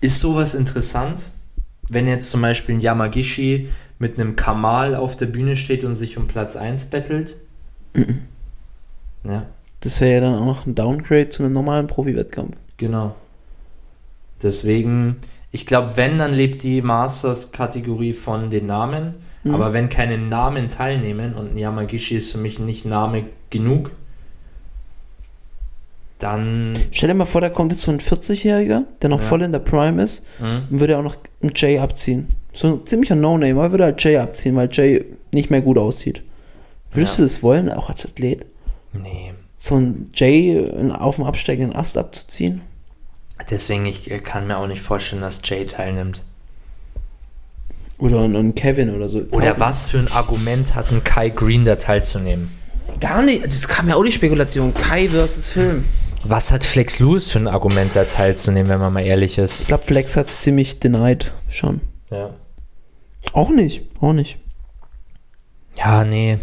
Ist sowas interessant, wenn jetzt zum Beispiel ein Yamagishi mit einem Kamal auf der Bühne steht und sich um Platz 1 bettelt? Ja, Das wäre ja dann auch noch ein Downgrade zu einem normalen Profi-Wettkampf. genau. Deswegen, ich glaube, wenn, dann lebt die Masters-Kategorie von den Namen. Aber wenn keine Namen teilnehmen und ein Yamagishi ist für mich nicht Name genug, dann Stell dir mal vor, da kommt jetzt so ein 40-Jähriger, der noch Ja. voll in der Prime ist, Mhm. und würde auch noch einen Jay abziehen. So ein ziemlicher No-Name, aber würde halt Jay abziehen, weil Jay nicht mehr gut aussieht. Würdest Ja. du das wollen, auch als Athlet? nee. So ein Jay auf dem absteigenden Ast abzuziehen? Deswegen, ich äh, kann mir auch nicht vorstellen, dass Jay teilnimmt. Oder ein, Kevin oder so. Oder was für ein Argument hat ein Kai Green da teilzunehmen? Gar nicht. Das kam ja auch die Spekulation. Kai versus Film. Was hat Flex Lewis für ein Argument da teilzunehmen, wenn man mal ehrlich Ich ist? glaube, Flex hat ziemlich denied schon. Ja. Auch nicht. Auch nicht. Ja, nee.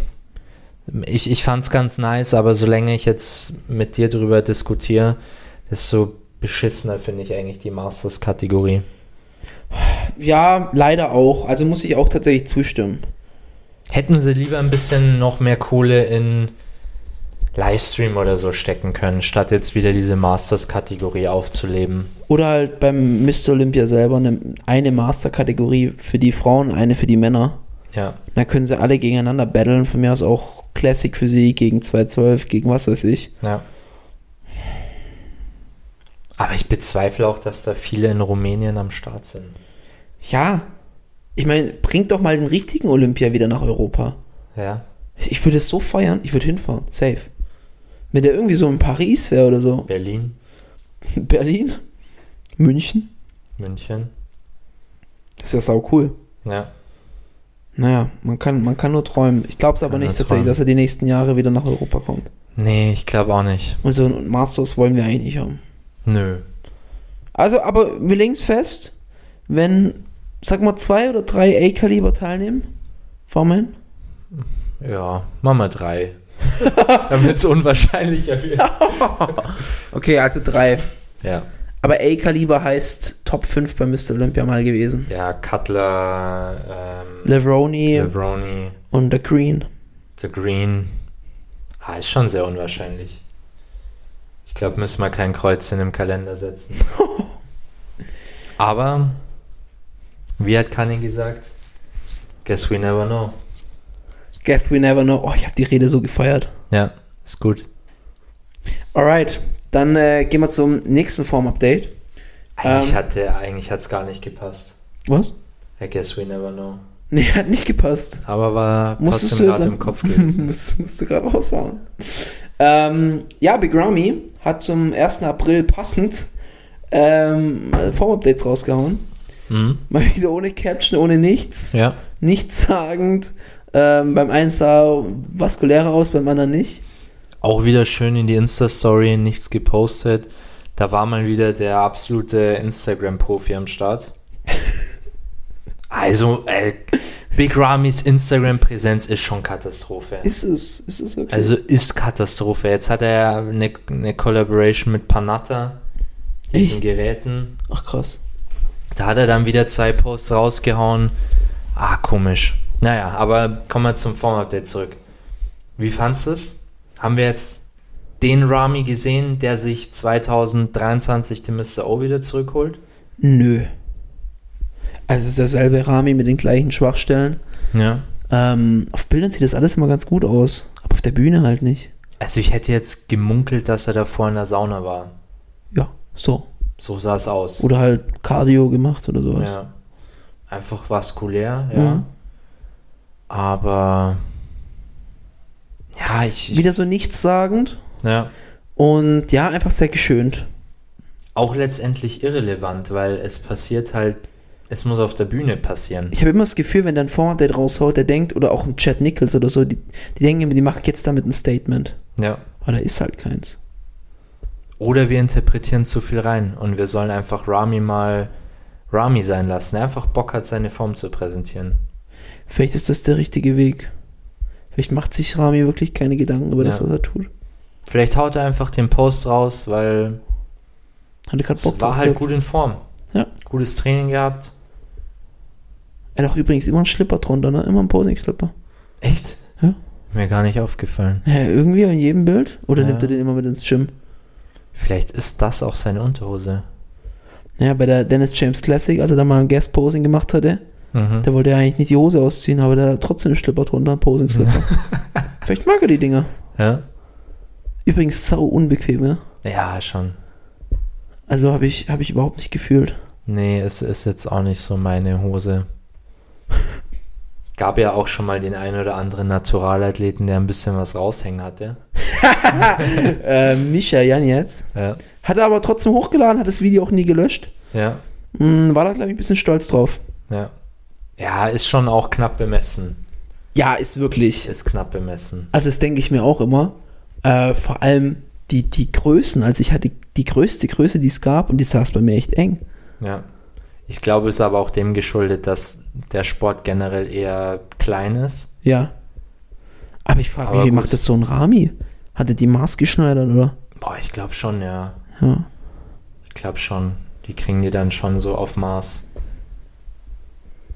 Ich, ich fand's ganz nice, aber solange ich jetzt mit dir drüber diskutiere, desto beschissener finde ich eigentlich die Masters-Kategorie. Ja, leider auch. Also muss ich auch tatsächlich zustimmen. Hätten sie lieber ein bisschen noch mehr Kohle in Livestream oder so stecken können, statt jetzt wieder diese Masters-Kategorie aufzuleben. Oder halt beim Mr. Olympia selber eine, eine Master-Kategorie für die Frauen, eine für die Männer. Ja. Da können sie alle gegeneinander battlen. Von mir aus auch Classic für sie gegen 212, gegen was weiß ich. Ja. Aber ich bezweifle auch, dass da viele in Rumänien am Start sind. Ja. Ich meine, bringt doch mal den richtigen Olympia wieder nach Europa. Ja. Ich würde es so feiern. Ich würde hinfahren. Safe. Wenn der irgendwie so in Paris wäre oder so. Berlin, Berlin? München? München. Das ist ja sau cool. Ja. Naja, man kann, man kann nur träumen. Ich glaube es aber nicht tatsächlich, träumen. dass er die nächsten Jahre wieder nach Europa kommt. Nee, ich glaube auch nicht. Und so ein Masters wollen wir eigentlich nicht haben. Nö. Also, aber wir legen es fest, wenn, sag mal, zwei oder drei A-Kaliber teilnehmen, fahren wir hin. Ja, machen wir drei. Damit es unwahrscheinlicher wird. Okay, also drei. Ja. Aber A-Kaliber heißt Top 5 bei Mr. Olympia mal gewesen. Ja, Cutler, ähm, Levroni Levroni, und The Green. The Green. Ah, ist schon sehr unwahrscheinlich. Ich glaube, müssen wir kein Kreuzchen im Kalender setzen. Aber, wie hat Kanye gesagt? Guess we never know. Guess we never know. Oh, ich habe die Rede so gefeiert. Ja, ist gut. Alright, dann äh, gehen wir zum nächsten Form-Update. Eigentlich Ähm. hatte, eigentlich hat's gar nicht gepasst. Was? I guess we never know. Nee, hat nicht gepasst. Aber war Musstest trotzdem gerade im Kopf gewesen. musst, musst du gerade raushauen. Ähm, ja, Big Ramy hat zum 1. April passend ähm, Form-Updates rausgehauen. Mhm. Mal wieder ohne Caption, ohne nichts. Ja. Nichtssagend. Ähm, beim einen sah vaskulärer aus, beim anderen nicht. Auch wieder schön in die Insta-Story, nichts gepostet. Da war mal wieder der absolute Instagram-Profi am Start. Also, äh, Big Ramis Instagram-Präsenz ist schon Katastrophe. Ist es? Ist es okay? Also ist Katastrophe. Jetzt hat er eine, eine Collaboration mit Panatta, diesen Echt? Geräten. Ach krass. Da hat er dann wieder zwei Posts rausgehauen. Ah, komisch. Naja, aber kommen wir zum Form-Update zurück. Wie fandst du es? Haben wir jetzt den Rami gesehen, der sich 2023 den Mr. O wieder zurückholt? Nö. Also es ist derselbe Rami mit den gleichen Schwachstellen. Ja. Ähm, auf Bildern sieht das alles immer ganz gut aus, aber auf der Bühne halt nicht. Also ich hätte jetzt gemunkelt, dass er davor in der Sauna war. Ja, so. So sah es aus. Oder halt Cardio gemacht oder sowas. Ja. Einfach vaskulär, ja. Mhm. Aber ja, ich, ich Wieder so nichtssagend ja. und ja, einfach sehr geschönt. auch letztendlich irrelevant, weil es passiert halt, es muss auf der Bühne passieren. Ich habe immer das Gefühl, wenn der ein Format raushaut, der denkt, oder auch ein Chad Nichols oder so, die, die denken immer, die machen jetzt damit ein Statement. Ja. Aber da ist halt keins. Oder wir interpretieren zu viel rein und wir sollen einfach Rami mal Rami sein lassen, der einfach Bock hat, seine Form zu präsentieren. Vielleicht ist das der richtige Weg. Vielleicht macht sich Rami wirklich keine Gedanken über das, Ja. was er tut. Vielleicht haut er einfach den Post raus, weil Hatte gerade Bock es war halt gut in Form. Ja. Gutes Training gehabt. Er hat auch übrigens immer einen Schlipper drunter, ne? Immer einen Posing-Schlipper. Echt? Ja. Mir gar nicht aufgefallen. Ja, irgendwie in jedem Bild. Oder Ja. nimmt er den immer mit ins Gym? Vielleicht ist das auch seine Unterhose. Ja, bei der Dennis James Classic, als er da mal ein Guest-Posing gemacht hatte, Mhm. da wollte er eigentlich nicht die Hose ausziehen, aber der hat trotzdem einen Schlipper drunter, einen Posing-Slipper. Vielleicht mag er die Dinger. Ja? Übrigens sau unbequem, ne? Ja, schon. Also habe ich, hab ich überhaupt nicht gefühlt. Nee, es ist jetzt auch nicht so meine Hose. Gab ja auch schon mal den einen oder anderen Naturalathleten, der ein bisschen was raushängen hatte. Äh, Misha Janetz. Ja. Hat er aber trotzdem hochgeladen, hat das Video auch nie gelöscht. Ja. Hm, war da, glaube ich, ein bisschen stolz drauf. Ja. Ja, ist schon auch knapp bemessen. Ja, ist wirklich. Ist knapp bemessen. Also das denke ich mir auch immer. Äh, vor allem die, die Größen. Also ich hatte die größte Größe, die es gab und die saß bei mir echt eng. Ja. Ich glaube, es ist aber auch dem geschuldet, dass der Sport generell eher klein ist. Ja. Aber ich frage mich, wie gut. macht das so ein Rami? Hat er die Maß geschneidert, oder? Boah, ich glaube schon, ja. Ja. Ich glaube schon. Die kriegen die dann schon so auf Maß.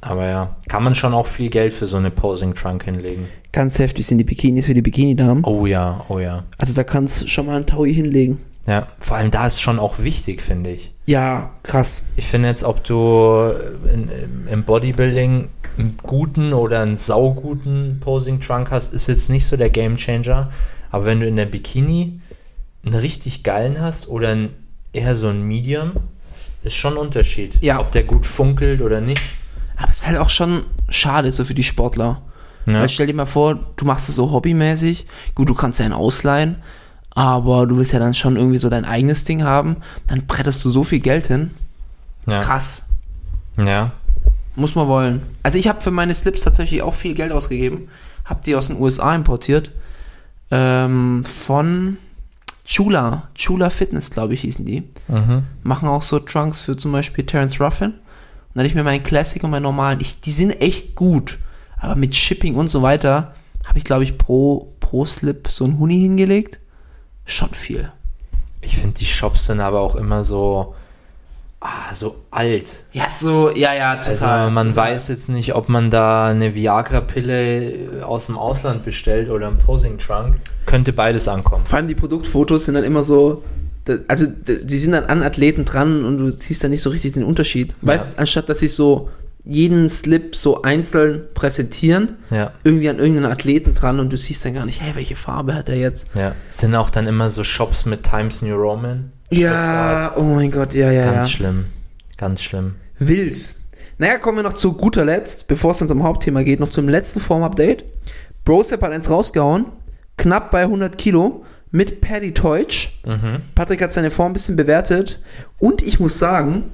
Aber ja, kann man schon auch viel Geld für so eine Posing Trunk hinlegen. Ganz heftig sind die Bikinis für die Bikini-Damen. Oh ja, oh ja. Also da kannst du schon mal einen Taui hinlegen. Ja, vor allem da ist schon auch wichtig, finde ich. Ja, krass. Ich finde jetzt, ob du in, im- Bodybuilding einen guten oder einen sauguten Posing Trunk hast, ist jetzt nicht so der Game Changer. Aber wenn du in der Bikini einen richtig geilen hast oder ein, eher so ein Medium, ist schon ein Unterschied. Ja. Ob der gut funkelt oder nicht. Aber es ist halt auch schon schade so für die Sportler. Ja. Weil stell dir mal vor, du machst es so hobbymäßig. Gut, du kannst ja einen ausleihen, aber du willst ja dann schon irgendwie so dein eigenes Ding haben. Dann bretterst du so viel Geld hin. Das ist Ja. krass. Ja. Muss man wollen. Also ich habe für meine Slips tatsächlich auch viel Geld ausgegeben. Hab die aus den USA importiert. Ähm, von Chula. Chula Fitness, glaube ich, hießen die. Mhm. Machen auch so Trunks für zum Beispiel Terence Ruffin. Und dann hatte ich mir meinen Classic und meinen normalen. Ich, die sind echt gut. Aber mit Shipping und so weiter habe ich, glaube ich, pro, pro Slip so ein Huni hingelegt. Schon viel. Ich finde, die Shops sind aber auch immer so, ah, so alt. Ja, so, ja, ja, total. Also man total. weiß jetzt nicht, ob man da eine Viagra-Pille aus dem Ausland bestellt oder einen Posing-Trunk. Könnte beides ankommen. Vor allem die Produktfotos sind dann immer so, da- also die sind dann an Athleten dran und du siehst dann nicht so richtig den Unterschied. Weißt, anstatt dass sie so jeden Slip so einzeln präsentieren, Ja, irgendwie an irgendeinen Athleten dran und du siehst dann gar nicht, hey, welche Farbe hat er jetzt? ja. Es sind auch dann immer so Shops mit Times New Roman. Ja, oh mein Gott, ja, ja, Ganz ja. schlimm. Ganz schlimm. Wild. Naja, kommen wir noch zu guter Letzt, bevor es dann zum Hauptthema geht, noch zum letzten Form-Update. Brosep hat eins rausgehauen, knapp bei 100 Kilo, mit Paddy Teutsch. Patrick hat seine Form ein bisschen bewertet und ich muss sagen,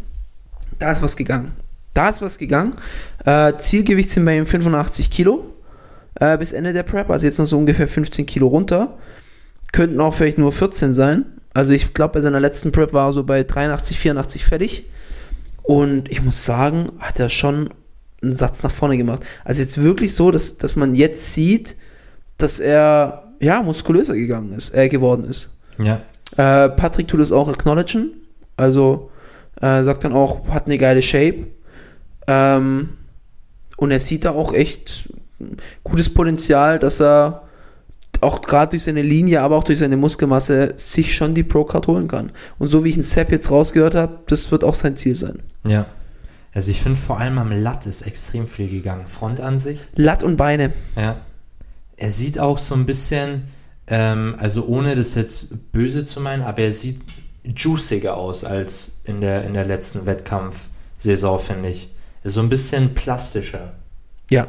da ist was gegangen. Da ist was gegangen. Äh, Zielgewicht sind bei ihm 85 Kilo äh, bis Ende der Prep, also jetzt noch so ungefähr 15 Kilo runter. Könnten auch vielleicht nur 14 sein. Also ich glaube, bei seiner letzten Prep war er so bei 83, 84 fertig. Und ich muss sagen, hat er schon einen Satz nach vorne gemacht. Also jetzt wirklich so, dass, dass man jetzt sieht, dass er ja muskulöser gegangen ist, äh, geworden ist. Ja. Äh, Patrick tut es auch acknowledgen. Also äh, sagt dann auch, hat eine geile Shape. Ähm, Und er sieht da auch echt gutes Potenzial, dass er auch gerade durch seine Linie, aber auch durch seine Muskelmasse sich schon die Pro-Card holen kann. Und so wie ich einen Sepp jetzt rausgehört habe, das wird auch sein Ziel sein. Ja. Also ich finde vor allem am Latt ist extrem viel gegangen. Frontansicht. Latt und Beine. Ja. Er sieht auch so ein bisschen, ähm, also ohne das jetzt böse zu meinen, aber er sieht juiciger aus als in der, in der letzten Wettkampfsaison, finde ich. Ist so ein bisschen plastischer. Ja.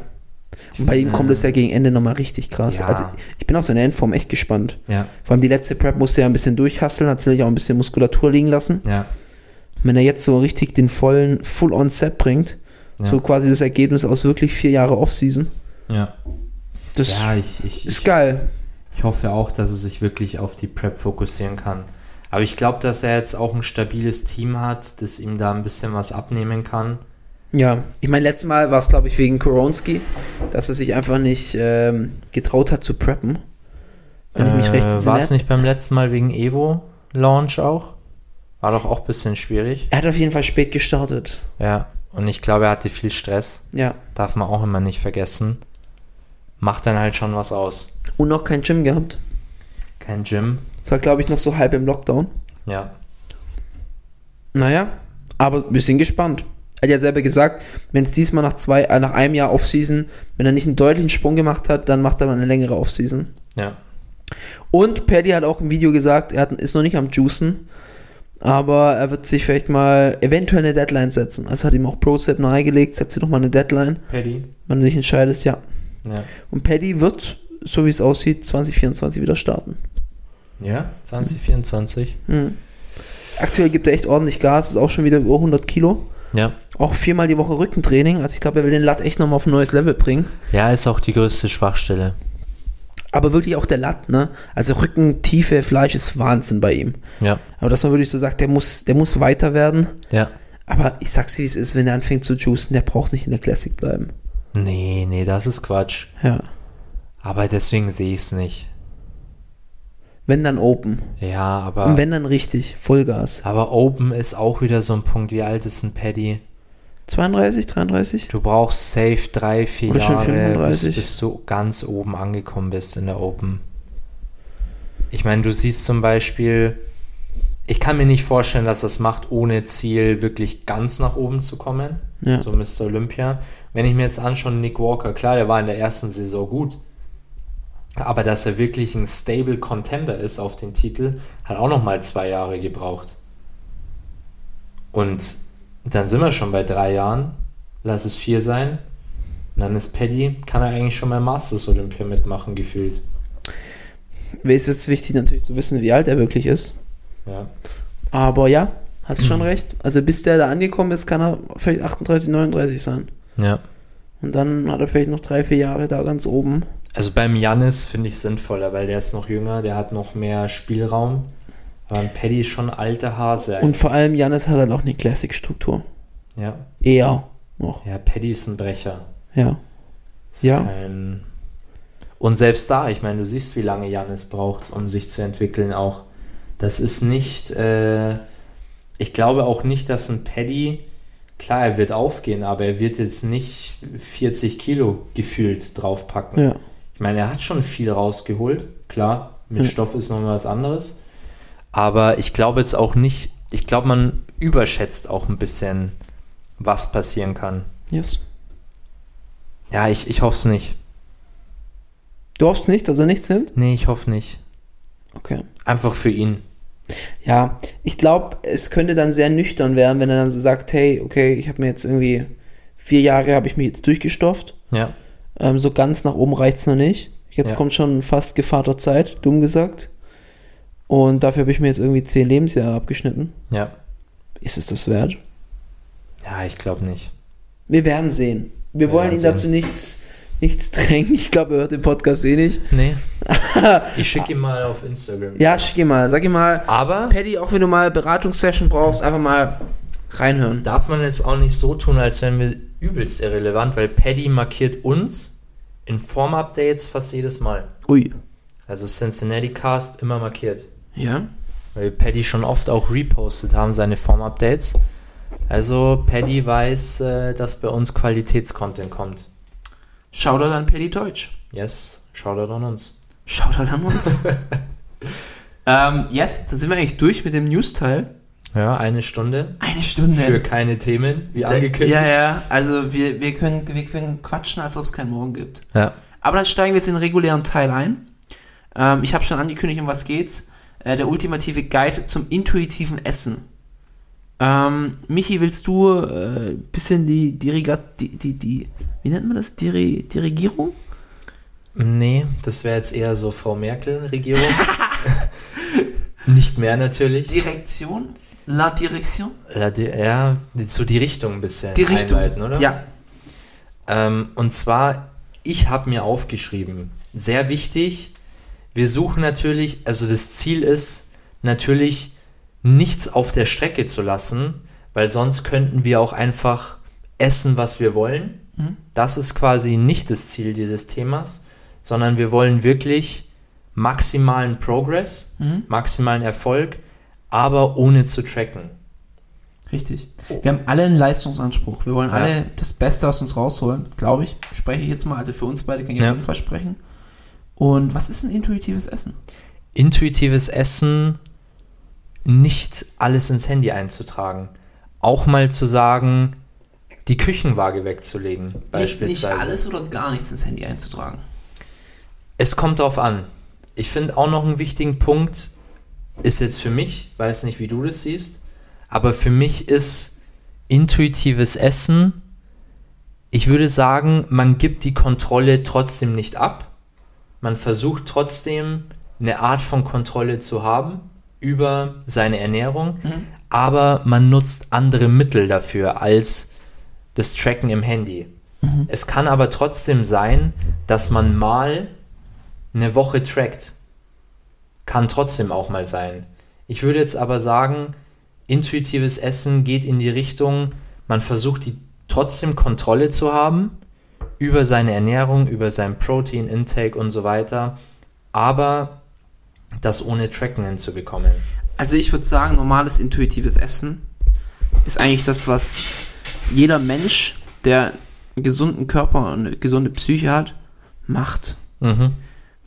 Und bei ihm kommt es ja gegen Ende nochmal richtig krass. Ja. Also ich bin auf seine Endform echt gespannt. Ja, Vor allem die letzte Prep musste er ein bisschen durchhasseln, hat sich auch ein bisschen Muskulatur liegen lassen. ja, Wenn er jetzt so richtig den vollen Full-on-Set bringt, so quasi das Ergebnis aus wirklich vier Jahre Off-Season, ja. das ich, ich, ist ich, geil. ich hoffe auch, dass er sich wirklich auf die Prep fokussieren kann. Aber ich glaube, dass er jetzt auch ein stabiles Team hat, das ihm da ein bisschen was abnehmen kann. Ja, ich meine, letztes Mal war es, glaube ich, wegen Koronski, dass er sich einfach nicht ähm, getraut hat zu preppen. Wenn ich mich recht Äh, entsinne. War es nicht beim letzten Mal wegen Evo-Launch auch? War doch auch ein bisschen schwierig. Er hat auf jeden Fall spät gestartet. Ja, und ich glaube, er hatte viel Stress. Ja. Darf man auch immer nicht vergessen. Macht dann halt schon was aus. Und noch kein Gym gehabt. Kein Gym. Das war, glaube ich, noch so halb im Lockdown. Ja. Naja, aber wir sind gespannt. Er hat ja selber gesagt, wenn es diesmal nach zwei, äh, nach einem Jahr Offseason, wenn er nicht einen deutlichen Sprung gemacht hat, dann macht er mal eine längere Offseason. Ja. Und Paddy hat auch im Video gesagt, er hat, ist noch nicht am Juicen, aber er wird sich vielleicht mal eventuell eine Deadline setzen. Also hat ihm auch ProSep nahegelegt, setzt dir doch mal eine Deadline, Paddy. wenn du dich entscheidest, ja. Ja. Und Paddy wird, so wie es aussieht, 2024 wieder starten. Ja, 2024. Hm. Aktuell gibt er echt ordentlich Gas, ist auch schon wieder über 100 Kilo. Ja. Auch viermal die Woche Rückentraining. Also ich glaube, er will den Lat echt nochmal auf ein neues Level bringen. Ja, ist auch die größte Schwachstelle. Aber wirklich auch der Lat, ne? Also Rückentiefe, Fleisch ist Wahnsinn bei ihm. Ja. Aber dass man wirklich so sagt, der muss, der muss weiter werden. Ja. Aber ich sag's dir, wie es ist, wenn er anfängt zu juicen, der braucht nicht in der Classic bleiben. Nee, nee, das ist Quatsch. Ja. Aber deswegen sehe ich es nicht. Wenn dann Open. Ja, aber. Und wenn dann richtig, Vollgas. aber Open ist auch wieder so ein Punkt. Wie alt ist ein Paddy? 32, 33? Du brauchst safe drei, vier Oder schon Jahre, bis, 35. bis du ganz oben angekommen bist in der Open. Ich meine, du siehst zum Beispiel, ich kann mir nicht vorstellen, dass das macht, ohne Ziel wirklich ganz nach oben zu kommen. Ja. So Mr. Olympia. Wenn ich mir jetzt anschaue, Nick Walker, klar, der war in der ersten Saison gut. Aber dass er wirklich ein stable Contender ist auf den Titel, hat auch noch mal zwei Jahre gebraucht. Und dann sind wir schon bei drei Jahren. Lass es vier sein. Und dann ist Paddy, kann er eigentlich schon mal Masters Olympia mitmachen, gefühlt. Wäre es jetzt wichtig natürlich zu wissen, wie alt er wirklich ist. Ja. Aber ja, hast schon recht. Also bis der da angekommen ist, kann er vielleicht 38, 39 sein. Ja. Und dann hat er vielleicht noch drei, vier Jahre da ganz oben. Also beim Janis finde ich sinnvoller, weil der ist noch jünger, der hat noch mehr Spielraum. Aber ein Paddy ist schon alter Hase. Und vor allem Janis hat halt auch eine Classic-Struktur. ja. Eher noch. ja, Paddy ist ein Brecher. Ja. Ist Ja. Kein und selbst da, ich meine, du siehst, wie lange Janis braucht, um sich zu entwickeln auch. Das ist nicht, äh, ich glaube auch nicht, dass ein Paddy, klar, er wird aufgehen, aber er wird jetzt nicht 40 Kilo gefühlt draufpacken. Ja. Ich meine, er hat schon viel rausgeholt, klar, mit Ja. Stoff ist nochmal was anderes. Aber ich glaube jetzt auch nicht, ich glaube, man überschätzt auch ein bisschen, was passieren kann. Yes. Ja, ich, ich hoffe es nicht. Du hoffst nicht, dass er nichts nimmt? Nee, ich hoffe nicht. Okay. Einfach für ihn. Ja, ich glaube, es könnte dann sehr nüchtern werden, wenn er dann so sagt, hey, okay, ich habe mir jetzt irgendwie vier Jahre habe ich mich jetzt durchgestofft. Ja. Ähm, so ganz nach oben reicht's noch nicht. Jetzt Ja. kommt schon fast Gevater Zeit, dumm gesagt. Und dafür habe ich mir jetzt irgendwie zehn Lebensjahre abgeschnitten. Ja. Ist es das wert? Ja, ich glaube nicht. Wir werden sehen. Wir Wir wollen ihn sehen. dazu nichts, nichts drängen. Ich glaube, er hört den Podcast eh nicht. Nee. ich schicke ihn mal auf Instagram. Ja, schick ihn mal. Sag ihm mal, Aber Paddy, auch wenn du mal Beratungssession brauchst, einfach mal reinhören. darf man jetzt auch nicht so tun, als wären wir übelst irrelevant, weil Paddy markiert uns in Form-Updates fast jedes Mal. Ui. Also Cincinnati Cast immer markiert. Ja? Weil Paddy schon oft auch repostet haben, seine Form-Updates. Also Paddy weiß, äh, dass bei uns Qualitätscontent kommt. Shoutout an Paddy Deutsch. Yes, Shoutout an uns. Shoutout an uns. ähm, yes, da sind wir eigentlich durch mit dem News-Teil. Ja, eine Stunde Eine Stunde. für keine Themen, wie angekündigt. Ja, ja, also wir, wir, können, wir können quatschen, als ob es keinen Morgen gibt. ja. Aber dann steigen wir jetzt in den regulären Teil ein. Ähm, ich habe schon angekündigt, um was geht's. Äh, der ultimative Guide zum intuitiven Essen. Ähm, Michi, willst du ein äh, bisschen die, die, Regat- die, die, die, wie nennt man das? Diri, die Regierung? Nee, das wäre jetzt eher so Frau Merkel-Regierung. Nicht mehr natürlich. Direktion? La Direction? Ja, die, ja, so die Richtung ein bisschen Die Richtung. oder? Ja. Ähm, und zwar, ich habe mir aufgeschrieben, sehr wichtig, wir suchen natürlich, also das Ziel ist natürlich, nichts auf der Strecke zu lassen, weil sonst könnten wir auch einfach essen, was wir wollen. Das ist quasi nicht das Ziel dieses Themas, sondern wir wollen wirklich maximalen Progress, maximalen Erfolg, aber ohne zu tracken. Richtig. Wir haben alle einen Leistungsanspruch. Wir wollen Ja. alle das Beste aus uns rausholen, glaube ich. Spreche ich jetzt mal. Also für uns beide kann ich Ja. auf jeden Fall sprechen. Und was ist ein intuitives Essen? intuitives Essen nicht alles ins Handy einzutragen. Auch mal zu sagen, die Küchenwaage wegzulegen, Nicht, nicht beispielsweise. alles oder gar nichts ins Handy einzutragen. Es kommt darauf an. Ich finde auch noch einen wichtigen Punkt, ist jetzt für mich, weiß nicht, wie du das siehst, aber für mich ist intuitives Essen, ich würde sagen, man gibt die Kontrolle trotzdem nicht ab. Man versucht trotzdem eine Art von Kontrolle zu haben über seine Ernährung, aber man nutzt andere Mittel dafür als das Tracken im Handy. Es kann aber trotzdem sein, dass man mal eine Woche trackt. Kann trotzdem auch mal sein. Ich würde jetzt aber sagen, intuitives Essen geht in die Richtung, man versucht die trotzdem Kontrolle zu haben über seine Ernährung, über sein Protein-Intake und so weiter, aber das ohne Tracken hinzubekommen. Also ich würde sagen, normales intuitives Essen ist eigentlich das, was jeder Mensch, der einen gesunden Körper und eine gesunde Psyche hat, macht. Mhm.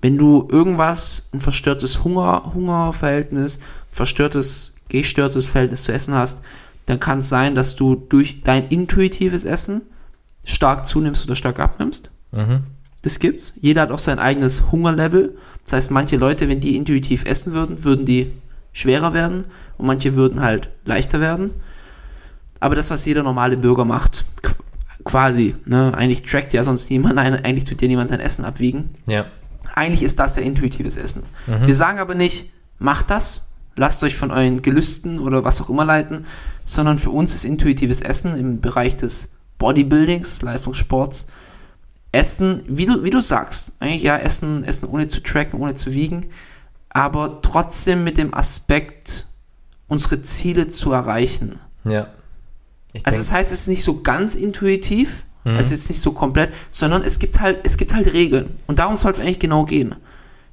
Wenn du irgendwas, ein verstörtes Hunger, Hungerverhältnis, verstörtes, gestörtes Verhältnis zu Essen hast, dann kann es sein, dass du durch dein intuitives Essen stark zunimmst oder stark abnimmst. Mhm. Das gibt's. Jeder hat auch sein eigenes Hungerlevel. Das heißt, manche Leute, wenn die intuitiv essen würden, würden die schwerer werden und manche würden halt leichter werden. Aber das, was jeder normale Bürger macht, qu- quasi, ne, eigentlich trackt ja sonst niemand, eigentlich tut ja niemand sein Essen abwiegen. Ja. Eigentlich ist das ja intuitives Essen. Wir sagen aber nicht, macht das, lasst euch von euren Gelüsten oder was auch immer leiten, sondern für uns ist intuitives Essen im Bereich des Bodybuildings, des Leistungssports, Essen, wie du, wie du sagst, eigentlich ja, Essen, Essen ohne zu tracken, ohne zu wiegen, aber trotzdem mit dem Aspekt, unsere Ziele zu erreichen. Ja. Ich Also das heißt, es ist nicht so ganz intuitiv, Mhm. also jetzt nicht so komplett, sondern es gibt halt, es gibt halt Regeln. Und darum soll es eigentlich genau gehen.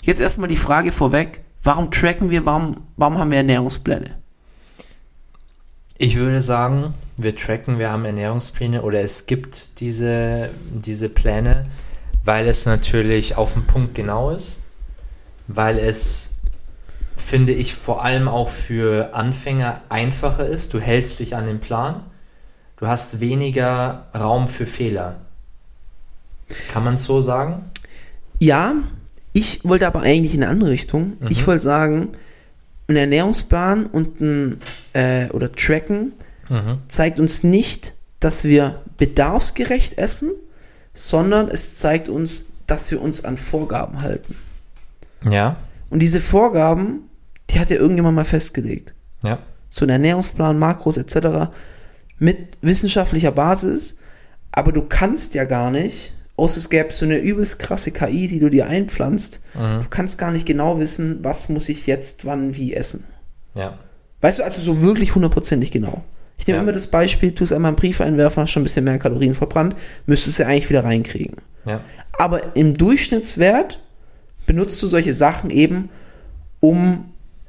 Jetzt erstmal die Frage vorweg, warum tracken wir, warum, warum haben wir Ernährungspläne? Ich würde sagen, wir tracken, wir haben Ernährungspläne oder es gibt diese, diese Pläne, weil es natürlich auf den Punkt genau ist, weil es, finde ich, vor allem auch für Anfänger einfacher ist. Du hältst dich an den Plan, du hast weniger Raum für Fehler. Kann man es so sagen? Ja, ich wollte aber eigentlich in eine andere Richtung. Ich wollte sagen, ein Ernährungsplan und ein äh, oder Tracken zeigt uns nicht, dass wir bedarfsgerecht essen, sondern es zeigt uns, dass wir uns an Vorgaben halten. Ja, Und diese Vorgaben, die hat ja irgendjemand mal festgelegt. ja, So ein Ernährungsplan, Makros etc. mit wissenschaftlicher Basis, aber du kannst ja gar nicht, außer es gäbe so eine übelst krasse KI, die du dir einpflanzt, du kannst gar nicht genau wissen, was muss ich jetzt wann wie essen. ja, Weißt du, also so wirklich hundertprozentig genau. Ich nehme Ja. immer das Beispiel, tu es einmal einen Brief einwerfen, hast schon ein bisschen mehr Kalorien verbrannt, müsstest du ja eigentlich wieder reinkriegen. ja, Aber im Durchschnittswert benutzt du solche Sachen eben, um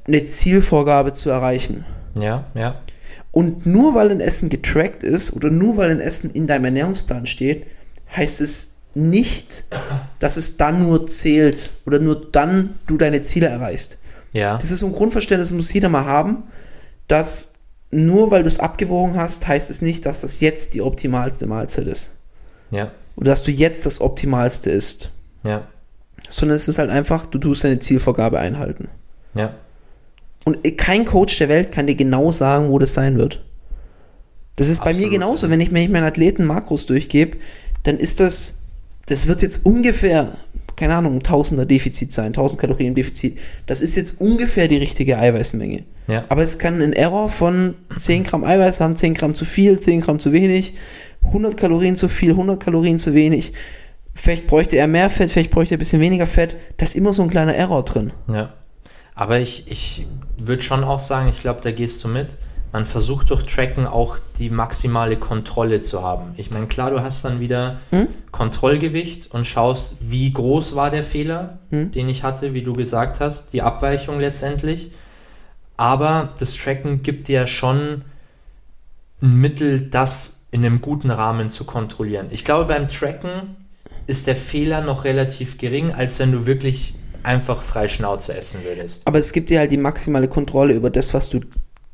eine Zielvorgabe zu erreichen. ja, ja, Und nur weil ein Essen getrackt ist oder nur weil ein Essen in deinem Ernährungsplan steht, heißt es nicht, dass es dann nur zählt oder nur dann du deine Ziele erreichst. Ja. Das ist so ein Grundverständnis, das muss jeder mal haben, dass nur weil du es abgewogen hast, heißt es nicht, dass das jetzt die optimalste Mahlzeit ist. Ja. Oder dass du jetzt das optimalste isst. Ja. Sondern es ist halt einfach, du tust deine Zielvorgabe einhalten. Ja. Und kein Coach der Welt kann dir genau sagen, wo das sein wird. Das ist bei mir Absolut. genauso. Wenn ich, wenn ich meinen Athleten Makros durchgebe, dann ist das, das wird jetzt ungefähr, keine Ahnung, ein Tausender Defizit sein, 1000 Kalorien Defizit. Das ist jetzt ungefähr die richtige Eiweißmenge. Ja. Aber es kann ein Error von 10 Gramm Eiweiß haben, 10 Gramm zu viel, 10 Gramm zu wenig, 100 Kalorien zu viel, 100 Kalorien zu wenig. Vielleicht bräuchte er mehr Fett, vielleicht bräuchte er ein bisschen weniger Fett. Da ist immer so ein kleiner Error drin. Ja. Aber ich, ich würde schon auch sagen, ich glaube, da gehst du mit. Man versucht durch Tracken auch die maximale Kontrolle zu haben. Ich meine, klar, du hast dann wieder Kontrollgewicht und schaust, wie groß war der Fehler, den ich hatte, wie du gesagt hast, die Abweichung letztendlich. Aber das Tracken gibt dir ja schon ein Mittel, das in einem guten Rahmen zu kontrollieren. Ich glaube, beim Tracken ist der Fehler noch relativ gering, als wenn du wirklich einfach frei Schnauze essen würdest. Aber es gibt dir halt die maximale Kontrolle über das, was du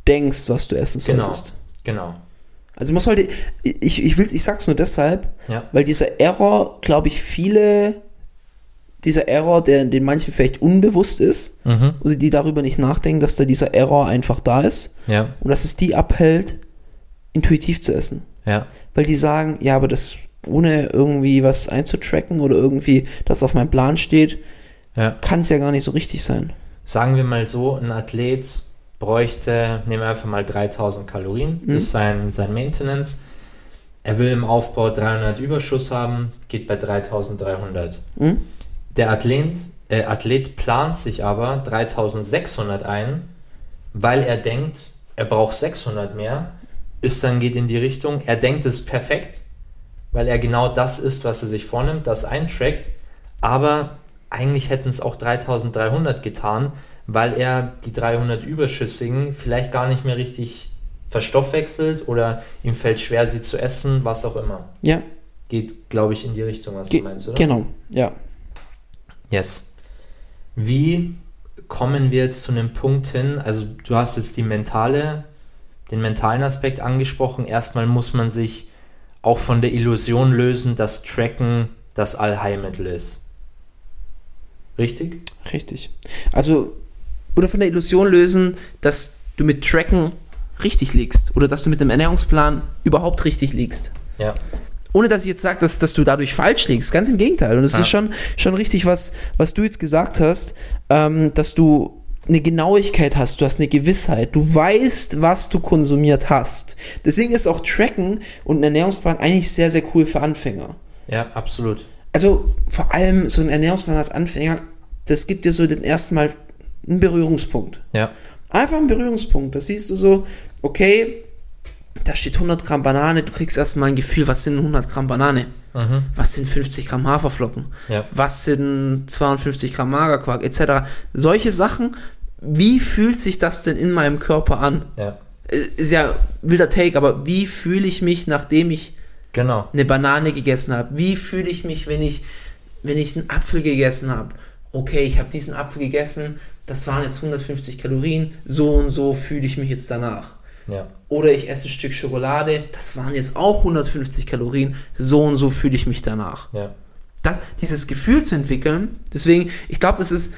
denkst, was du essen Genau. solltest. Genau. Also man sollte, ich, ich will's, ich sag's nur deshalb, Ja. weil dieser Error, glaube ich, viele, dieser Error, der den manchen vielleicht unbewusst ist, Mhm. oder die darüber nicht nachdenken, dass da dieser Error einfach da ist Ja. und dass es die abhält, intuitiv zu essen. Ja. Weil die sagen, ja, aber das ohne irgendwie was einzutracken oder irgendwie das auf meinem Plan steht, Ja. kann es ja gar nicht so richtig sein. Sagen wir mal so, ein Athlet bräuchte, nehmen wir einfach mal 3000 Kalorien, ist sein, sein Maintenance. Er will im Aufbau 300 Überschuss haben, geht bei 3300. Mhm. Der Athlet, äh, Athlet plant sich aber 3600 ein, weil er denkt, er braucht 600 mehr, ist dann geht in die Richtung, er denkt, es perfekt, weil er genau das ist, was er sich vornimmt, das eintrackt, aber eigentlich hätten es auch 3300 getan, weil er die 300 Überschüssigen vielleicht gar nicht mehr richtig verstoffwechselt oder ihm fällt schwer, sie zu essen, was auch immer. Ja, Geht, glaube ich, in die Richtung, was ge- du meinst, oder? genau, ja. Yes. Wie kommen wir jetzt zu einem Punkt hin? Also du hast jetzt die mentale, den mentalen Aspekt angesprochen. Erstmal muss man sich auch von der Illusion lösen, dass Tracken das Allheilmittel ist. Richtig? Richtig. Also, oder von der Illusion lösen, dass du mit Tracken richtig liegst oder dass du mit dem Ernährungsplan überhaupt richtig liegst. Ja. Ohne dass ich jetzt sage, dass, dass du dadurch falsch liegst. Ganz im Gegenteil. Und es Ja. ist schon, schon richtig, was, was du jetzt gesagt hast, ähm, dass du eine Genauigkeit hast, du hast eine Gewissheit, du weißt, was du konsumiert hast. Deswegen ist auch Tracken und ein Ernährungsplan eigentlich sehr, sehr cool für Anfänger. Ja, absolut. Also vor allem so ein Ernährungsplan als Anfänger, das gibt dir so den ersten Mal einen Berührungspunkt. Ja. Einfach ein Berührungspunkt. Da siehst du so, okay, da steht 100 Gramm Banane, du kriegst erstmal ein Gefühl, was sind 100 Gramm Banane? Mhm. Was sind 50 Gramm Haferflocken? Ja. Was sind 52 Gramm Magerquark, etc. Solche Sachen, wie fühlt sich das denn in meinem Körper an? Ja. Äh, Ist ja wilder Take, aber wie fühle ich mich, nachdem ich Genau. eine Banane gegessen habe? Wie fühle ich mich, wenn ich, wenn ich einen Apfel gegessen habe? Okay, ich habe diesen Apfel gegessen, das waren jetzt 150 Kalorien, so und so fühle ich mich jetzt danach. Ja. Oder ich esse ein Stück Schokolade, das waren jetzt auch 150 Kalorien, so und so fühle ich mich danach. Ja. Das, dieses Gefühl zu entwickeln, deswegen, ich glaube, das ist,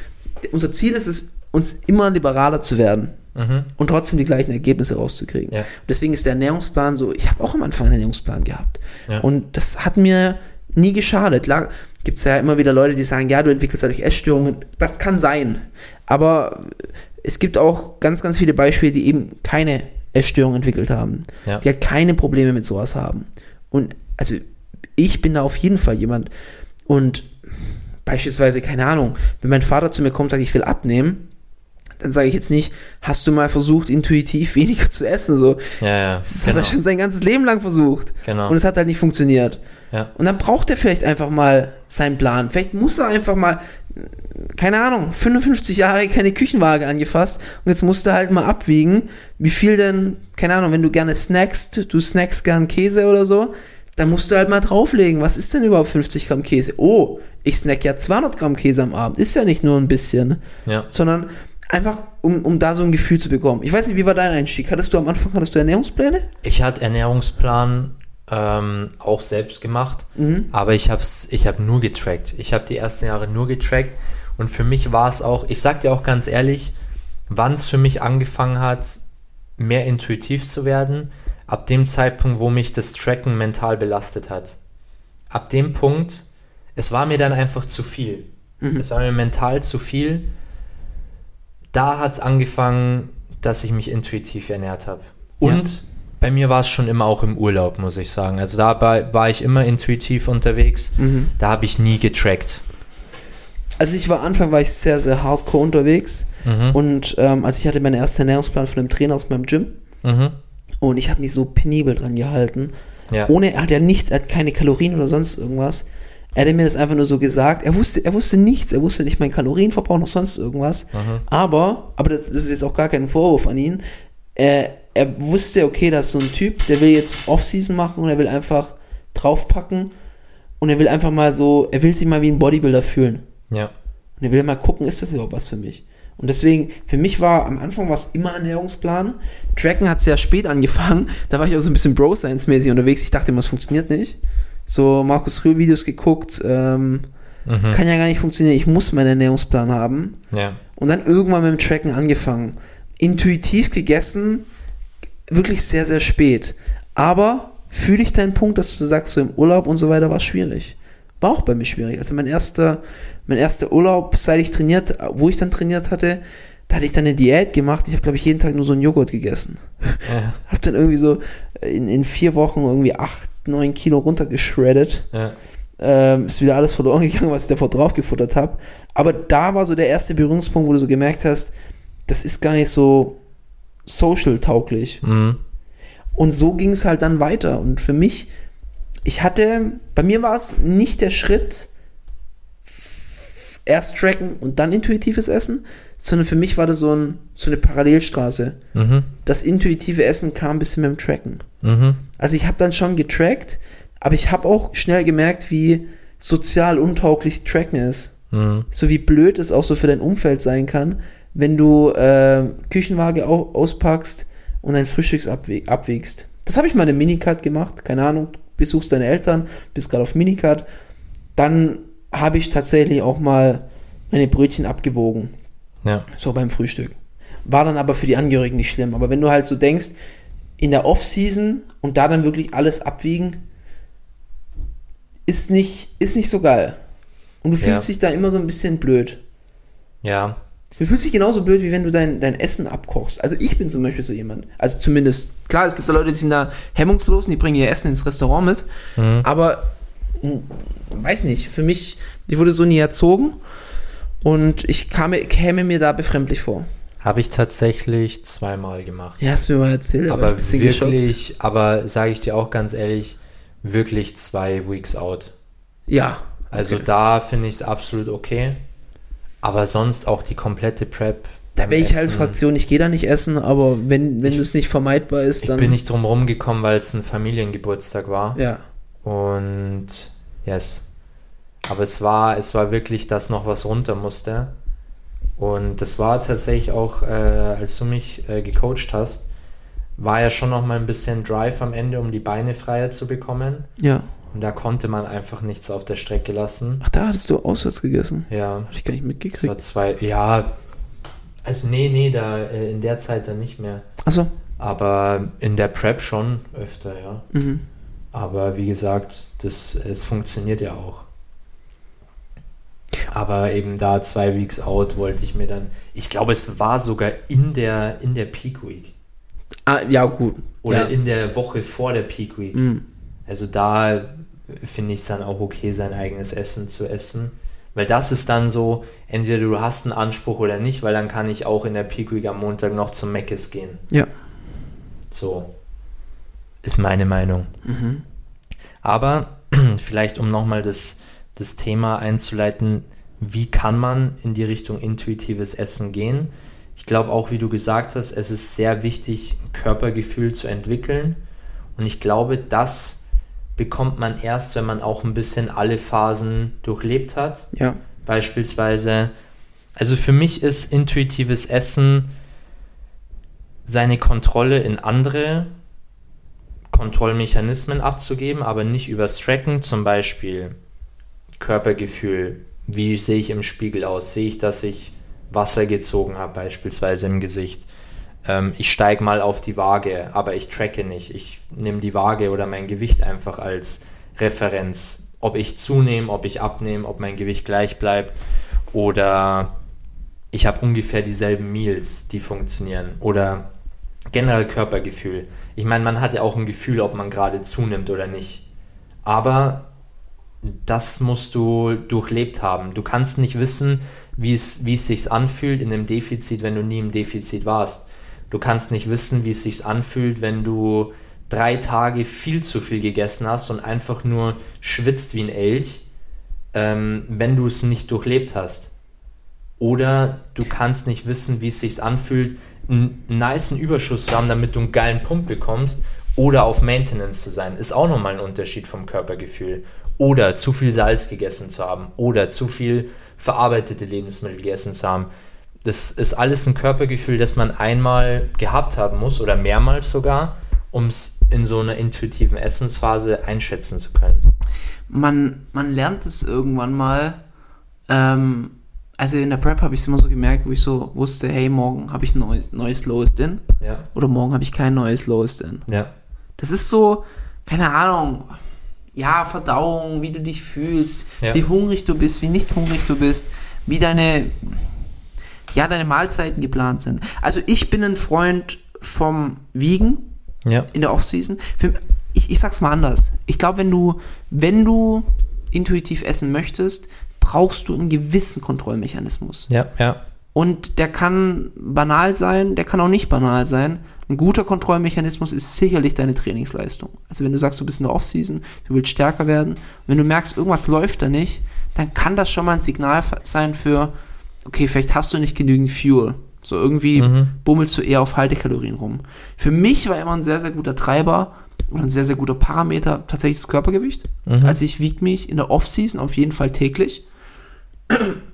unser Ziel ist es, uns immer liberaler zu werden Mhm. und trotzdem die gleichen Ergebnisse rauszukriegen. Ja. Deswegen ist der Ernährungsplan so, ich habe auch am Anfang einen Ernährungsplan gehabt. Ja. Und das hat mir nie geschadet. Klar, gibt es ja immer wieder Leute, die sagen, ja, du entwickelst dadurch Essstörungen. Das kann sein. Aber es gibt auch ganz, ganz viele Beispiele, die eben keine Essstörung entwickelt haben. Ja. Die halt keine Probleme mit sowas haben. Und also ich bin da auf jeden Fall jemand. Und beispielsweise, keine Ahnung, wenn mein Vater zu mir kommt und sagt, ich will abnehmen, dann sage ich jetzt nicht, hast du mal versucht, intuitiv weniger zu essen? So, Ja, ja. das genau. hat er schon sein ganzes Leben lang versucht. Genau. Und es hat halt nicht funktioniert. Ja. Und dann braucht er vielleicht einfach mal seinen Plan. Vielleicht muss er einfach mal keine Ahnung, 55 Jahre keine Küchenwaage angefasst und jetzt musst du halt mal abwiegen, wie viel denn, keine Ahnung, wenn du gerne snackst, du snackst gern Käse oder so, dann musst du halt mal drauflegen, was ist denn überhaupt 50 Gramm Käse? Oh, ich snack ja 200 Gramm Käse am Abend, ist ja nicht nur ein bisschen, Ja. sondern einfach, um, um da so ein Gefühl zu bekommen. Ich weiß nicht, wie war dein Einstieg? Hattest du am Anfang, hattest du Ernährungspläne? Ich hatte Ernährungsplan ähm, auch selbst gemacht, aber ich habe ich hab nur getrackt. Ich habe die ersten Jahre nur getrackt und für mich war es auch, ich sag dir auch ganz ehrlich, wann es für mich angefangen hat, mehr intuitiv zu werden, ab dem Zeitpunkt, wo mich das Tracken mental belastet hat. Ab dem Punkt, es war mir dann einfach zu viel. Es war mir mental zu viel. Da hat es angefangen, dass ich mich intuitiv ernährt habe. Und bei mir war es schon immer auch im Urlaub, muss ich sagen. Also da war, ich immer intuitiv unterwegs. Da habe ich nie getrackt. Also ich war Anfang war ich sehr, sehr hardcore unterwegs und ähm, also ich hatte meinen ersten Ernährungsplan von einem Trainer aus meinem Gym Mhm. und ich habe mich so penibel dran gehalten. Ja. Ohne, er hat ja nichts, er hat keine Kalorien oder sonst irgendwas. Er hat mir das einfach nur so gesagt. Er wusste, er wusste nichts, er wusste nicht meinen Kalorienverbrauch noch sonst irgendwas. Aber, aber das, das ist jetzt auch gar kein Vorwurf an ihn. Er, er wusste, okay, da ist so ein Typ, der will jetzt Off-Season machen und er will einfach draufpacken und er will einfach mal so, er will sich mal wie ein Bodybuilder fühlen. Ja. Und er will mal gucken, ist das überhaupt was für mich? Und deswegen, für mich war am Anfang was immer Ernährungsplan. Tracken hat sehr spät angefangen. Da war ich auch so ein bisschen Bro-Science-mäßig unterwegs. Ich dachte immer, es funktioniert nicht. So Markus Rühl-Videos geguckt. Ähm, Kann ja gar nicht funktionieren. Ich muss meinen Ernährungsplan haben. Ja. Und dann irgendwann mit dem Tracken angefangen. Intuitiv gegessen, wirklich sehr, sehr spät. Aber fühle ich deinen Punkt, dass du sagst, so im Urlaub und so weiter war es schwierig. War auch bei mir schwierig. Also mein erster, mein erster Urlaub, seit ich trainiert, wo ich dann trainiert hatte, da hatte ich dann eine Diät gemacht. Ich habe, glaube ich, jeden Tag nur so einen Joghurt gegessen. Ja. Hab dann irgendwie so in, in vier Wochen irgendwie acht, neun Kilo runtergeschreddet Ja. ähm, ist wieder alles verloren gegangen, was ich davor drauf gefuttert habe. Aber da war so der erste Berührungspunkt, wo du so gemerkt hast, das ist gar nicht so social-tauglich. Mhm. Und so ging es halt dann weiter. Und für mich, ich hatte, bei mir war es nicht der Schritt, erst tracken und dann intuitives Essen, sondern für mich war das so, ein, so eine Parallelstraße. Mhm. Das intuitive Essen kam ein bisschen mit dem Tracken. Mhm. Also ich habe dann schon getrackt, aber ich habe auch schnell gemerkt, wie sozial untauglich Tracken ist. Mhm. So wie blöd es auch so für dein Umfeld sein kann, wenn du äh, Küchenwaage au auspackst und dein Frühstücks abwägst. Das habe ich mal in Minicut gemacht, keine Ahnung, besuchst deine Eltern, bist gerade auf Minicut. Dann habe ich tatsächlich auch mal meine Brötchen abgewogen. Ja. So beim Frühstück. War dann aber für die Angehörigen nicht schlimm. Aber wenn du halt so denkst, in der Off-Season und da dann wirklich alles abwiegen, ist nicht, ist nicht so geil. Und du fühlst Ja. dich da immer so ein bisschen blöd. Ja. Du fühlst dich genauso blöd, wie wenn du dein, dein Essen abkochst. Also ich bin zum Beispiel so jemand. Also zumindest, klar, es gibt da Leute, die sind da hemmungslos und die bringen ihr Essen ins Restaurant mit. Aber, mh, weiß nicht, für mich, ich wurde so nie erzogen und ich kam, käme mir da befremdlich vor. Habe ich tatsächlich zweimal gemacht. Ja, hast du mir mal erzählt, aber ich ein bisschen geschockt. wirklich, aber sage ich dir auch ganz ehrlich, wirklich zwei Weeks out. Ja. Also okay. da finde ich es absolut okay. Aber sonst auch die komplette Prep. Da wäre ich halt. Fraktion, ich gehe da nicht essen, aber wenn, wenn es nicht vermeidbar ist, Ich dann. bin nicht drum rumgekommen, weil es ein Familiengeburtstag war. Ja. Und yes. Aber es war, es war wirklich, dass noch was runter musste. Und das war tatsächlich auch, äh, als du mich äh, gecoacht hast, war ja schon noch mal ein bisschen Drive am Ende, um die Beine freier zu bekommen. Ja. Und da konnte man einfach nichts auf der Strecke lassen. Ach, da hattest du auswärts gegessen. Ja, Hab ich gar nicht das war mitgekriegt. zwei, ja, also nee, nee, da äh, in der Zeit dann nicht mehr. Achso. Aber in der Prep schon öfter, ja. Mhm. Aber wie gesagt, das, es funktioniert ja auch. Aber eben da zwei Weeks out wollte ich mir dann. Ich glaube, es war sogar in der, in der Peak Week. Ah, ja, gut. Oder ja. in der Woche vor der Peak Week. Mhm. Also da finde ich es dann auch okay, sein eigenes Essen zu essen. Weil das ist dann so, entweder du hast einen Anspruch oder nicht, weil dann kann ich auch in der Peak Week am Montag noch zum Meckes gehen. Ja. So ist meine Meinung. Aber vielleicht um nochmal das, das Thema einzuleiten, wie kann man in die Richtung intuitives Essen gehen. Ich glaube auch, wie du gesagt hast, es ist sehr wichtig, Körpergefühl zu entwickeln. Und ich glaube, das bekommt man erst, wenn man auch ein bisschen alle Phasen durchlebt hat. Ja. Beispielsweise, also für mich ist intuitives Essen seine Kontrolle in andere Kontrollmechanismen abzugeben, aber nicht übers Tracken, zum Beispiel Körpergefühl, wie sehe ich im Spiegel aus, sehe ich, dass ich Wasser gezogen habe, beispielsweise im Gesicht. Ähm, ich steige mal auf die Waage, aber ich tracke nicht. Ich nehme die Waage oder mein Gewicht einfach als Referenz. Ob ich zunehme, ob ich abnehme, ob mein Gewicht gleich bleibt oder ich habe ungefähr dieselben Meals, die funktionieren oder generell Körpergefühl. Ich meine, man hat ja auch ein Gefühl, ob man gerade zunimmt oder nicht. Aber das musst du durchlebt haben. Du kannst nicht wissen, wie es, sich anfühlt in einem Defizit, wenn du nie im Defizit warst. Du kannst nicht wissen, wie es sich anfühlt, wenn du drei Tage viel zu viel gegessen hast und einfach nur schwitzt wie ein Elch, ähm, wenn du es nicht durchlebt hast. Oder du kannst nicht wissen, wie es sich anfühlt, einen niceen Überschuss zu haben, damit du einen geilen Punkt bekommst. Oder auf Maintenance zu sein. Ist auch nochmal ein Unterschied vom Körpergefühl. Oder zu viel Salz gegessen zu haben. Oder zu viel verarbeitete Lebensmittel gegessen zu haben. Das ist alles ein Körpergefühl, das man einmal gehabt haben muss oder mehrmals sogar, um es in so einer intuitiven Essensphase einschätzen zu können. Man, man lernt es irgendwann mal. Ähm, also in der Prep habe ich es immer so gemerkt, wo ich so wusste, hey, morgen habe ich ein neues, neues Lowest In. Ja. Oder morgen habe ich kein neues Lowest In. Ja. Das ist so, keine Ahnung, ja, Verdauung, wie du dich fühlst, Ja. wie hungrig du bist, wie nicht hungrig du bist, wie deine, ja, deine Mahlzeiten geplant sind. Also ich bin ein Freund vom Wiegen Ja. in der Offseason. Für, ich, ich sag's mal anders. Ich glaube, wenn du, wenn du intuitiv essen möchtest, brauchst du einen gewissen Kontrollmechanismus. Ja, ja. Und der kann banal sein, der kann auch nicht banal sein. Ein guter Kontrollmechanismus ist sicherlich deine Trainingsleistung. Also wenn du sagst, du bist in der Offseason, du willst stärker werden, wenn du merkst, irgendwas läuft da nicht, dann kann das schon mal ein Signal sein für, okay, vielleicht hast du nicht genügend Fuel. So irgendwie bummelst du eher auf Haltekalorien rum. Für mich war immer ein sehr, sehr guter Treiber oder ein sehr, sehr guter Parameter tatsächlich das Körpergewicht. Also ich wiege mich in der Offseason auf jeden Fall täglich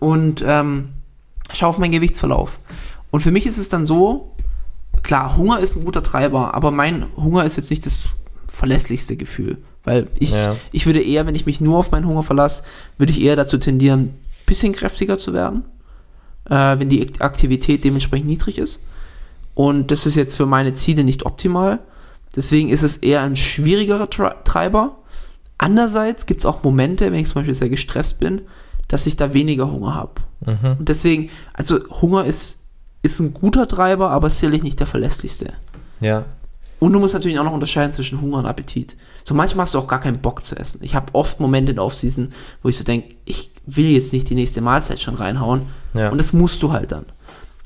und ähm, schau auf meinen Gewichtsverlauf. Und für mich ist es dann so, klar, Hunger ist ein guter Treiber, aber mein Hunger ist jetzt nicht das verlässlichste Gefühl. Weil ich, Ja. ich würde eher, wenn ich mich nur auf meinen Hunger verlasse, würde ich eher dazu tendieren, ein bisschen kräftiger zu werden, äh, wenn die Aktivität dementsprechend niedrig ist. Und das ist jetzt für meine Ziele nicht optimal. Deswegen ist es eher ein schwierigerer Tre- Treiber. Andererseits gibt es auch Momente, wenn ich zum Beispiel sehr gestresst bin, dass ich da weniger Hunger habe. Und deswegen, also Hunger ist, ist ein guter Treiber, aber sicherlich nicht der verlässlichste. Ja. Und du musst natürlich auch noch unterscheiden zwischen Hunger und Appetit. So manchmal hast du auch gar keinen Bock zu essen. Ich habe oft Momente in der Offseason, wo ich so denke, ich will jetzt nicht die nächste Mahlzeit schon reinhauen. Ja. Und das musst du halt dann.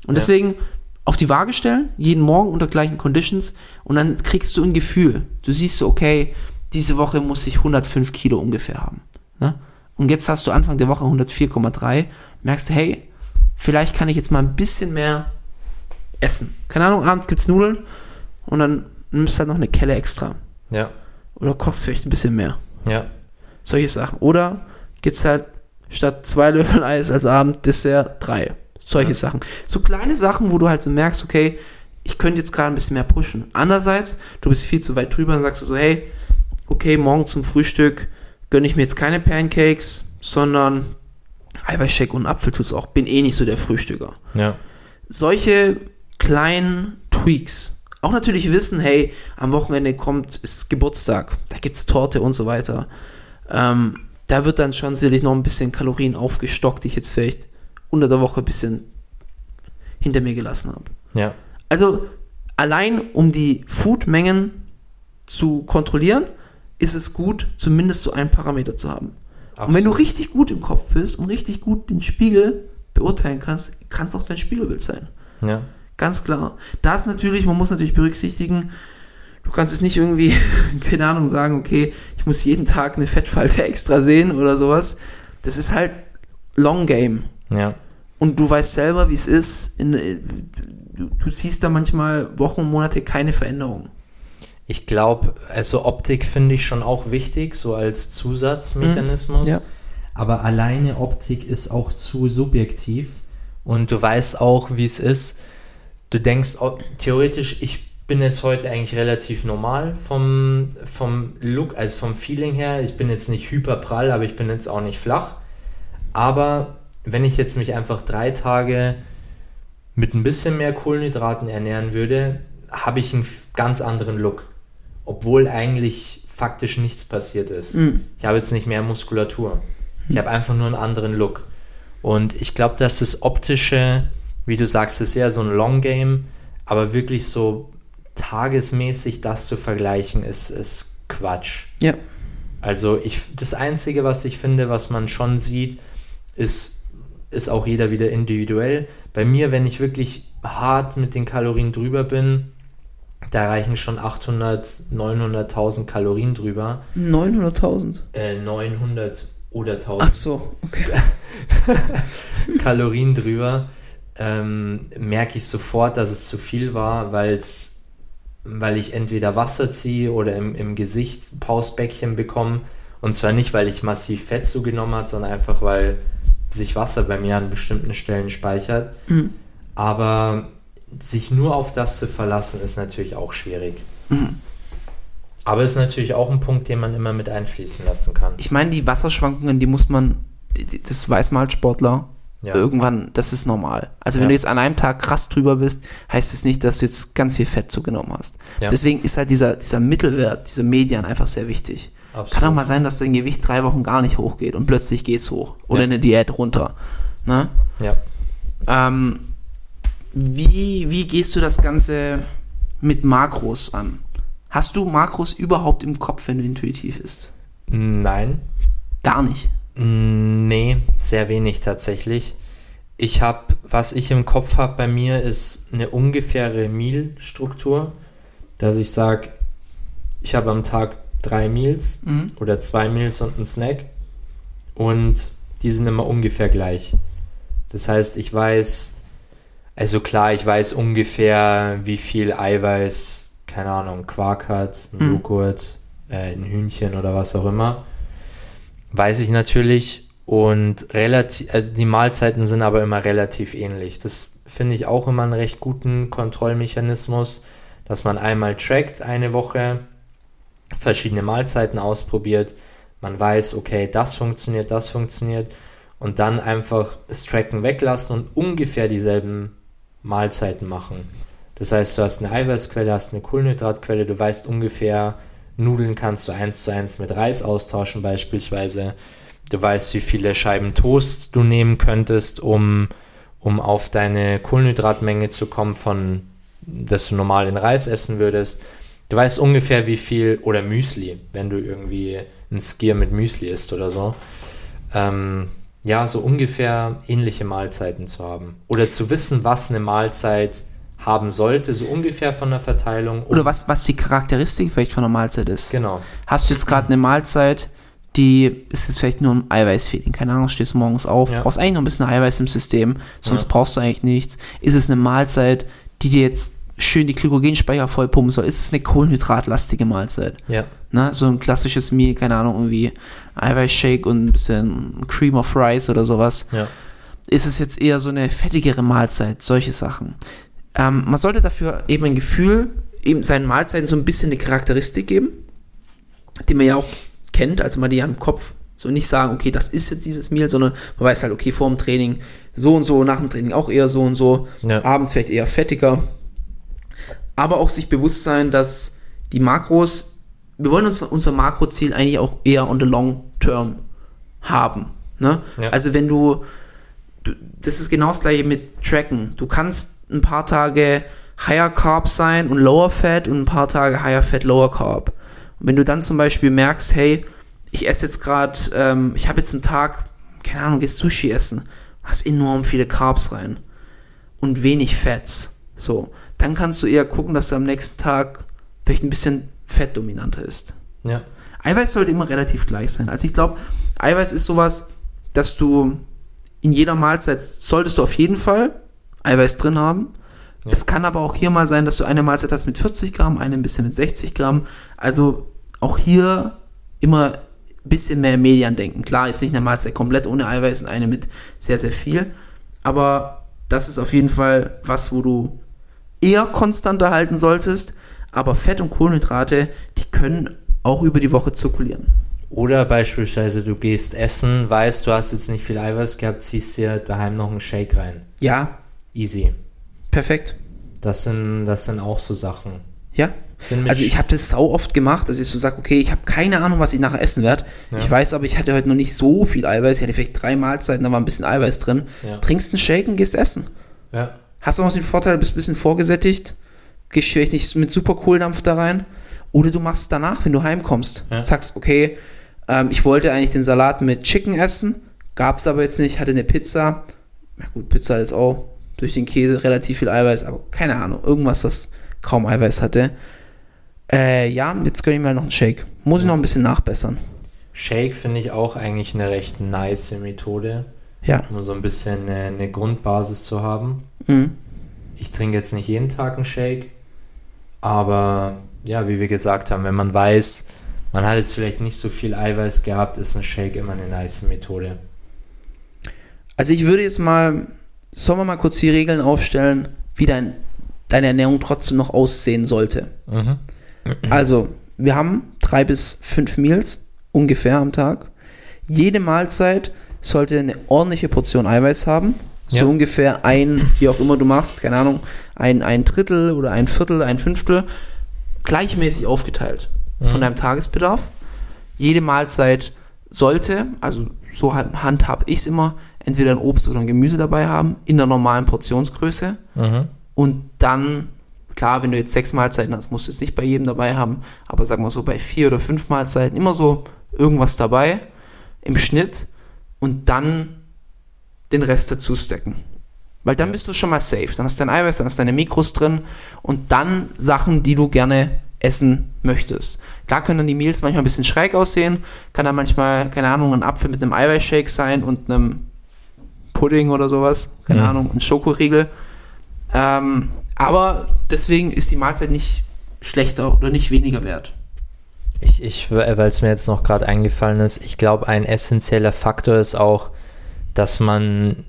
Und deswegen auf die Waage stellen, jeden Morgen unter gleichen Conditions und dann kriegst du ein Gefühl. Du siehst so, okay, diese Woche muss ich 105 Kilo ungefähr haben. Ne? Und jetzt hast du Anfang der Woche 104,3, merkst du, hey, vielleicht kann ich jetzt mal ein bisschen mehr essen. Keine Ahnung, abends gibt's Nudeln und dann nimmst du halt noch eine Kelle extra. Ja. Oder kochst vielleicht ein bisschen mehr. Ja. Solche Sachen. Oder gibt's halt statt zwei Löffel Eis als Abenddessert drei. Solche Sachen. So kleine Sachen, wo du halt so merkst, okay, ich könnte jetzt gerade ein bisschen mehr pushen. Andererseits, du bist viel zu weit drüber und sagst du so, hey, okay, morgen zum Frühstück gönne ich mir jetzt keine Pancakes, sondern Eiweißshake und Apfel tut's auch. Bin eh nicht so der Frühstücker Ja. solche kleinen Tweaks. Auch natürlich wissen, hey, am Wochenende kommt, ist Geburtstag, da gibt's Torte und so weiter. Ähm, da wird dann schon sicherlich noch ein bisschen Kalorien aufgestockt, die ich jetzt vielleicht unter der Woche ein bisschen hinter mir gelassen habe. Ja. Also allein um die Foodmengen zu kontrollieren, ist es gut, zumindest so einen Parameter zu haben. Und wenn du richtig gut im Kopf bist und richtig gut den Spiegel beurteilen kannst, kann es auch dein Spiegelbild sein. Ja. Ganz klar. Das natürlich, man muss natürlich berücksichtigen, du kannst es nicht irgendwie, keine Ahnung, sagen, okay, ich muss jeden Tag eine Fettfalte extra sehen oder sowas. Das ist halt Long Game. Ja. Und du weißt selber, wie es ist. In, du, du siehst da manchmal Wochen und Monate keine Veränderung. Ich glaube, also Optik finde ich schon auch wichtig, so als Zusatzmechanismus. Mhm. Ja. Aber alleine Optik ist auch zu subjektiv. Und du weißt auch, wie es ist. Du denkst, oh, theoretisch, ich bin jetzt heute eigentlich relativ normal vom, vom Look, also vom Feeling her. Ich bin jetzt nicht hyperprall, aber ich bin jetzt auch nicht flach. Aber wenn ich jetzt mich einfach drei Tage mit ein bisschen mehr Kohlenhydraten ernähren würde, habe ich einen ganz anderen Look. Obwohl eigentlich faktisch nichts passiert ist. Ich habe jetzt nicht mehr Muskulatur. Ich habe einfach nur einen anderen Look. Und ich glaube, dass das Optische, wie du sagst, ist eher so ein Long Game, aber wirklich so tagesmäßig das zu vergleichen, ist, ist Quatsch. Ja. Also ich, das Einzige, was ich finde, was man schon sieht, ist, ist auch jeder wieder individuell. Bei mir, wenn ich wirklich hart mit den Kalorien drüber bin, da reichen schon 800, 900.000 Kalorien drüber. 900.000. Äh, 900 oder 1000 Ach so, okay. Kalorien drüber, ähm, merke ich sofort, dass es zu viel war, weil's, weil ich entweder Wasser ziehe oder im, im Gesicht Pausbäckchen bekomme. Und zwar nicht, weil ich massiv Fett zugenommen habe, sondern einfach, weil sich Wasser bei mir an bestimmten Stellen speichert. Aber sich nur auf das zu verlassen, ist natürlich auch schwierig. Aber ist natürlich auch ein Punkt, den man immer mit einfließen lassen kann. Ich meine, die Wasserschwankungen, die muss man, das weiß man als Sportler, Ja. irgendwann, das ist normal. Also wenn Ja. du jetzt an einem Tag krass drüber bist, heißt es nicht, dass du jetzt ganz viel Fett zugenommen hast. Ja. Deswegen ist halt dieser, dieser Mittelwert, dieser Median einfach sehr wichtig. Absolut. Kann auch mal sein, dass dein Gewicht drei Wochen gar nicht hochgeht und plötzlich geht's hoch. Oder eine Diät runter. Ne? Ja. Ähm, wie, wie gehst du das Ganze mit Makros an? Hast du Makros überhaupt im Kopf, wenn du intuitiv isst? Nein, Gar nicht. Mm, Nee, sehr wenig tatsächlich. Ich habe, was ich im Kopf habe bei mir, ist eine ungefähre Meal-Struktur, dass ich sage, ich habe am Tag drei Meals oder zwei Meals und einen Snack und die sind immer ungefähr gleich. Das heißt, ich weiß, also klar, ich weiß ungefähr, wie viel Eiweiß, keine Ahnung, Quark hat, ein Joghurt, äh, ein Hühnchen oder was auch immer. Weiß ich natürlich. Und relativ, also die Mahlzeiten sind aber immer relativ ähnlich. Das finde ich auch immer einen recht guten Kontrollmechanismus, dass man einmal trackt eine Woche, verschiedene Mahlzeiten ausprobiert, man weiß, okay, das funktioniert, das funktioniert und dann einfach das Tracken weglassen und ungefähr dieselben Mahlzeiten machen. Das heißt, du hast eine Eiweißquelle, hast eine Kohlenhydratquelle, du weißt ungefähr, Nudeln kannst du eins zu eins mit Reis austauschen beispielsweise. Du weißt, wie viele Scheiben Toast du nehmen könntest, um, um auf deine Kohlenhydratmenge zu kommen, von dass du normal in Reis essen würdest. Du weißt ungefähr, wie viel, oder Müsli, wenn du irgendwie ein Skier mit Müsli isst oder so. Ähm, ja, so ungefähr ähnliche Mahlzeiten zu haben. Oder zu wissen, was eine Mahlzeit haben sollte, so ungefähr von der Verteilung. Oder was, was die Charakteristik vielleicht von einer Mahlzeit ist. Genau. Hast du jetzt gerade eine Mahlzeit, die ist jetzt vielleicht nur ein Eiweißfeeling. Keine Ahnung, stehst du morgens auf, Ja. brauchst eigentlich noch ein bisschen Eiweiß im System, sonst Ja. brauchst du eigentlich nichts. Ist es eine Mahlzeit, die dir jetzt schön die Glykogenspeicher vollpumpen soll? Ist es eine kohlenhydratlastige Mahlzeit? Ja. Ne? So ein klassisches Meal, keine Ahnung, irgendwie Eiweißshake und ein bisschen Cream of Rice oder sowas. Ja. Ist es jetzt eher so eine fettigere Mahlzeit? Solche Sachen. Ähm, man sollte dafür eben ein Gefühl, eben seinen Mahlzeiten so ein bisschen eine Charakteristik geben, die man ja auch kennt, also man die ja im Kopf so nicht sagen, okay, das ist jetzt dieses Meal, sondern man weiß halt, okay, vor dem Training so und so, nach dem Training auch eher so und so, Ja. abends vielleicht eher fettiger. Aber auch sich bewusst sein, dass die Makros, wir wollen uns unser Makroziel eigentlich auch eher on the long term haben. Ne? Ja. Also wenn du, du, das ist genau das gleiche mit Tracken. Du kannst ein paar Tage higher Carb sein und lower Fat und ein paar Tage higher Fat, lower Carb. Und wenn du dann zum Beispiel merkst, hey, ich esse jetzt gerade, ähm, ich habe jetzt einen Tag, keine Ahnung, gehst Sushi essen, hast enorm viele Carbs rein und wenig Fats. So, dann kannst du eher gucken, dass du am nächsten Tag vielleicht ein bisschen fettdominanter ist. Ja. Eiweiß sollte immer relativ gleich sein. Also ich glaube, Eiweiß ist sowas, dass du in jeder Mahlzeit solltest du auf jeden Fall Eiweiß drin haben. Es kann aber auch hier mal sein, dass du eine Mahlzeit hast mit 40 Gramm, eine ein bisschen mit 60 Gramm. Also auch hier immer ein bisschen mehr Medien denken. Klar ist nicht eine Mahlzeit komplett ohne Eiweiß und eine mit sehr, sehr viel. Aber das ist auf jeden Fall was, wo du eher konstanter halten solltest. Aber Fett und Kohlenhydrate, die können auch über die Woche zirkulieren. Oder beispielsweise du gehst essen, weißt, du hast jetzt nicht viel Eiweiß gehabt, ziehst dir daheim noch einen Shake rein. Ja, Easy. perfekt. Das sind, das sind auch so Sachen. Ja. Also ich habe das sau oft gemacht, dass ich so sage, okay, ich habe keine Ahnung, was ich nachher essen werde. Ich weiß aber, ich hatte heute noch nicht so viel Eiweiß. Ich hatte vielleicht drei Mahlzeiten, da war ein bisschen Eiweiß drin. Ja. Trinkst einen Shake und gehst essen. Ja. Hast auch noch den Vorteil, du bist ein bisschen vorgesättigt. Gehst vielleicht nicht mit super Kohldampf da rein. Oder du machst es danach, wenn du heimkommst. Ja. Sagst, okay, ähm, ich wollte eigentlich den Salat mit Chicken essen, gab es aber jetzt nicht, hatte eine Pizza. Na gut, Pizza ist auch durch den Käse relativ viel Eiweiß, aber keine Ahnung, irgendwas, was kaum Eiweiß hatte. Äh, ja, jetzt gönne ich mir noch einen Shake. Muss ich noch ein bisschen nachbessern. Shake finde ich auch eigentlich eine recht nice Methode, Ja. um so ein bisschen eine, eine Grundbasis zu haben. Mhm. Ich trinke jetzt nicht jeden Tag einen Shake, aber ja, wie wir gesagt haben, wenn man weiß, man hat jetzt vielleicht nicht so viel Eiweiß gehabt, ist ein Shake immer eine nice Methode. Also ich würde jetzt mal, sollen wir mal kurz die Regeln aufstellen, wie dein, deine Ernährung trotzdem noch aussehen sollte. Also, wir haben drei bis fünf Meals ungefähr am Tag. Jede Mahlzeit sollte eine ordentliche Portion Eiweiß haben. So Ja. ungefähr ein, wie auch immer du machst, keine Ahnung, ein, ein Drittel oder ein Viertel, ein Fünftel, gleichmäßig aufgeteilt von deinem Tagesbedarf. Jede Mahlzeit sollte, also so hand- handhab ich es immer, entweder ein Obst oder ein Gemüse dabei haben, in der normalen Portionsgröße. Und dann, klar, wenn du jetzt sechs Mahlzeiten hast, musst du es nicht bei jedem dabei haben, aber sagen wir so bei vier oder fünf Mahlzeiten immer so irgendwas dabei im Schnitt und dann den Rest dazu stacken. Weil dann bist du schon mal safe. Dann hast du dein Eiweiß, dann hast du deine Mikros drin und dann Sachen, die du gerne essen möchtest. Klar können dann die Meals manchmal ein bisschen schräg aussehen, kann dann manchmal, keine Ahnung, ein Apfel mit einem Eiweißshake sein und einem Pudding oder sowas, keine Mhm. Ahnung, ein Schokoriegel. Ähm, aber deswegen ist die Mahlzeit nicht schlechter oder nicht weniger wert. Ich, ich weil es mir jetzt noch gerade eingefallen ist, ich glaube, ein essentieller Faktor ist auch, dass man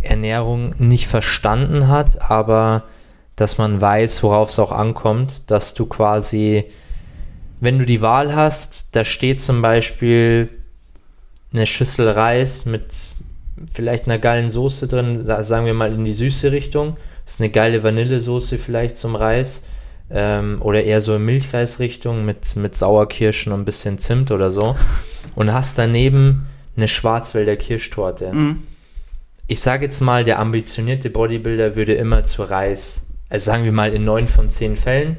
Ernährung nicht verstanden hat, aber dass man weiß, worauf es auch ankommt, dass du quasi, wenn du die Wahl hast, da steht zum Beispiel eine Schüssel Reis mit vielleicht einer geilen Soße drin, sa- sagen wir mal in die süße Richtung, ist eine geile Vanillesoße vielleicht zum Reis ähm, oder eher so in Milchreisrichtung mit, mit Sauerkirschen und ein bisschen Zimt oder so. Und hast daneben eine Schwarzwälder Kirschtorte. Ich sage jetzt mal, der ambitionierte Bodybuilder würde immer zu Reis, also sagen wir mal in neun von zehn Fällen,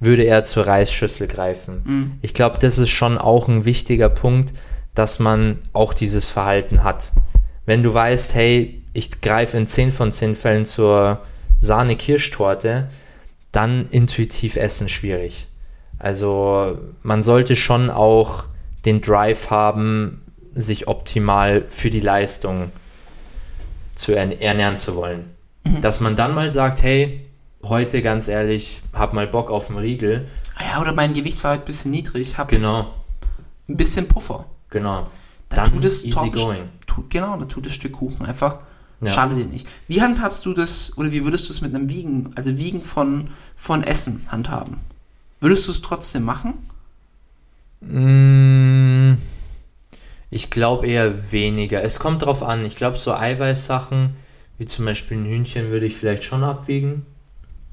würde er zur Reisschüssel greifen. Ich glaube, das ist schon auch ein wichtiger Punkt, dass man auch dieses Verhalten hat. Wenn du weißt, hey, ich greife in 10 von 10 Fällen zur Sahne-Kirschtorte, dann intuitiv essen schwierig. Also man sollte schon auch den Drive haben, sich optimal für die Leistung zu ern ernähren zu wollen. Dass man dann mal sagt, hey, heute ganz ehrlich, hab mal Bock auf einen Riegel. Ah Ja, oder mein Gewicht war halt ein bisschen niedrig, hab Genau, jetzt ein bisschen Puffer. genau. Da Dann tut es easy going. Tut, genau, da tut das Stück Kuchen einfach. Ja. Schadet dir nicht. Wie handhabst du das, oder wie würdest du es mit einem Wiegen, also Wiegen von, von Essen handhaben? Würdest du es trotzdem machen? Mm, Ich glaube eher weniger. Es kommt drauf an. Ich glaube, so Eiweißsachen, wie zum Beispiel ein Hühnchen, würde ich vielleicht schon abwiegen.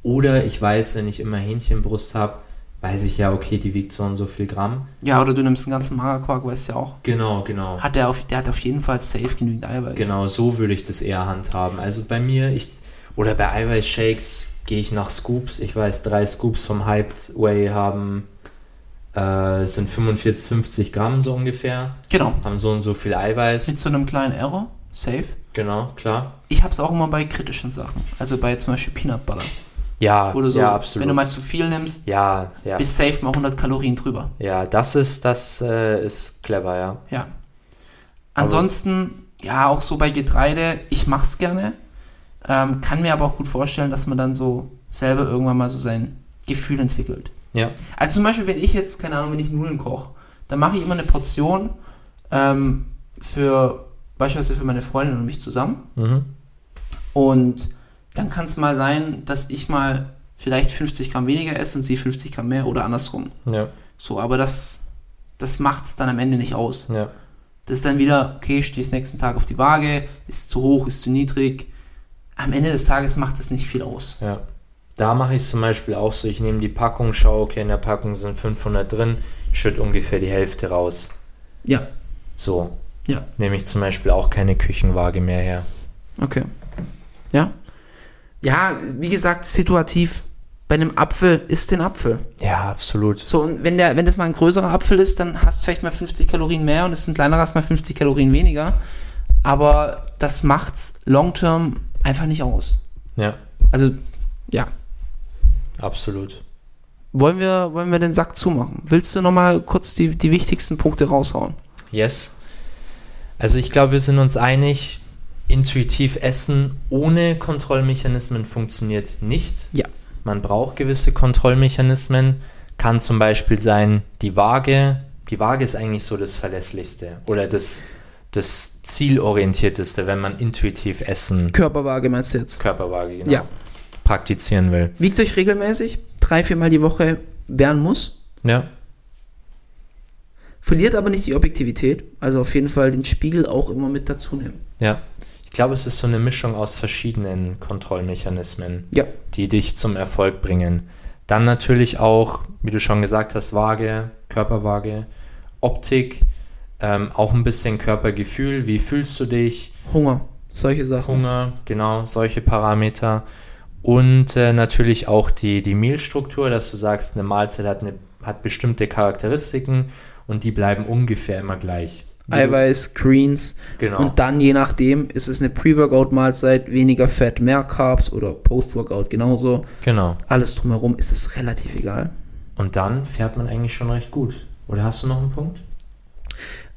Oder ich weiß, wenn ich immer Hähnchenbrust habe, weiß ich ja, okay, die wiegt so und so viel Gramm. Ja, oder du nimmst einen ganzen Magerquark, weißt ja auch. Genau, genau. Hat der, auf, der hat auf jeden Fall safe genügend Eiweiß. Genau, so würde ich das eher handhaben. Also bei mir, ich, oder bei Eiweißshakes gehe ich nach Scoops. Ich weiß, drei Scoops vom Hyped Whey haben, äh, sind 45, 50 Gramm so ungefähr. Genau. Haben so und so viel Eiweiß. Mit so einem kleinen Error, safe. Genau, klar. Ich hab's auch immer bei kritischen Sachen. Also bei zum Beispiel Peanut Butter. Ja, Oder so. ja, absolut. Wenn du mal zu viel nimmst, ja, ja. bist safe mal 100 Kalorien drüber. ja, das ist, das äh, ist clever, ja. Ja. Ansonsten ja, auch so bei Getreide, ich mach's gerne. Ähm, kann mir aber auch gut vorstellen, dass man dann so selber irgendwann mal so sein Gefühl entwickelt. Ja. Also zum Beispiel, wenn ich jetzt, keine Ahnung, wenn ich Nudeln koche, dann mache ich immer eine Portion ähm, für beispielsweise für meine Freundin und mich zusammen. Mhm. Und dann kann es mal sein, dass ich mal vielleicht 50 Gramm weniger esse und sie 50 Gramm mehr oder andersrum. Ja. So, aber das, das macht es dann am Ende nicht aus. Ja. Das ist dann wieder, okay, stehst nächsten Tag auf die Waage, ist zu hoch, ist zu niedrig. Am Ende des Tages macht es nicht viel aus. Ja. Da mache ich zum Beispiel auch so, ich nehme die Packung, schaue, okay, in der Packung sind 500 drin, schütte ungefähr die Hälfte raus. Ja, So. ja, Nehme ich zum Beispiel auch keine Küchenwaage mehr her. okay. Ja. Ja, wie gesagt, situativ. Bei einem Apfel ist den Apfel. Ja, absolut. So, und wenn, der, wenn das mal ein größerer Apfel ist, dann hast du vielleicht mal 50 Kalorien mehr und es ist ein kleinerer, hast mal 50 Kalorien weniger. Aber das macht's long term einfach nicht aus. Ja, Also, ja. Absolut. Wollen wir, wollen wir den Sack zumachen? Willst du nochmal kurz die, die wichtigsten Punkte raushauen? Yes. Also ich glaube, wir sind uns einig, intuitiv essen ohne Kontrollmechanismen funktioniert nicht. Ja. Man braucht gewisse Kontrollmechanismen. Kann zum Beispiel sein, die Waage. Die Waage ist eigentlich so das Verlässlichste oder das, das Zielorientierteste, wenn man intuitiv Essen, Körperwaage meinst du jetzt? Körperwaage, genau, Ja. Praktizieren will. Wiegt euch regelmäßig, drei, viermal die Woche werden muss. Ja, Verliert aber nicht die Objektivität. Also auf jeden Fall den Spiegel auch immer mit dazu nehmen. ja. Ich glaube, es ist so eine Mischung aus verschiedenen Kontrollmechanismen. Ja. die dich zum Erfolg bringen. Dann natürlich auch, wie du schon gesagt hast, Waage, Körperwaage, Optik, ähm, auch ein bisschen Körpergefühl, wie fühlst du dich, Hunger, solche Sachen. Hunger, genau, solche Parameter. Und äh, natürlich auch die, die Mehlstruktur, dass du sagst, eine Mahlzeit hat, eine, hat bestimmte Charakteristiken und die bleiben ungefähr immer gleich. Eiweiß, Greens. Genau. Und dann, je nachdem, ist es eine Pre-Workout-Mahlzeit, weniger Fett, mehr Carbs oder Post-Workout genauso. Genau. Alles drumherum ist es relativ egal. Und dann fährt man eigentlich schon recht gut. Oder hast du noch einen Punkt?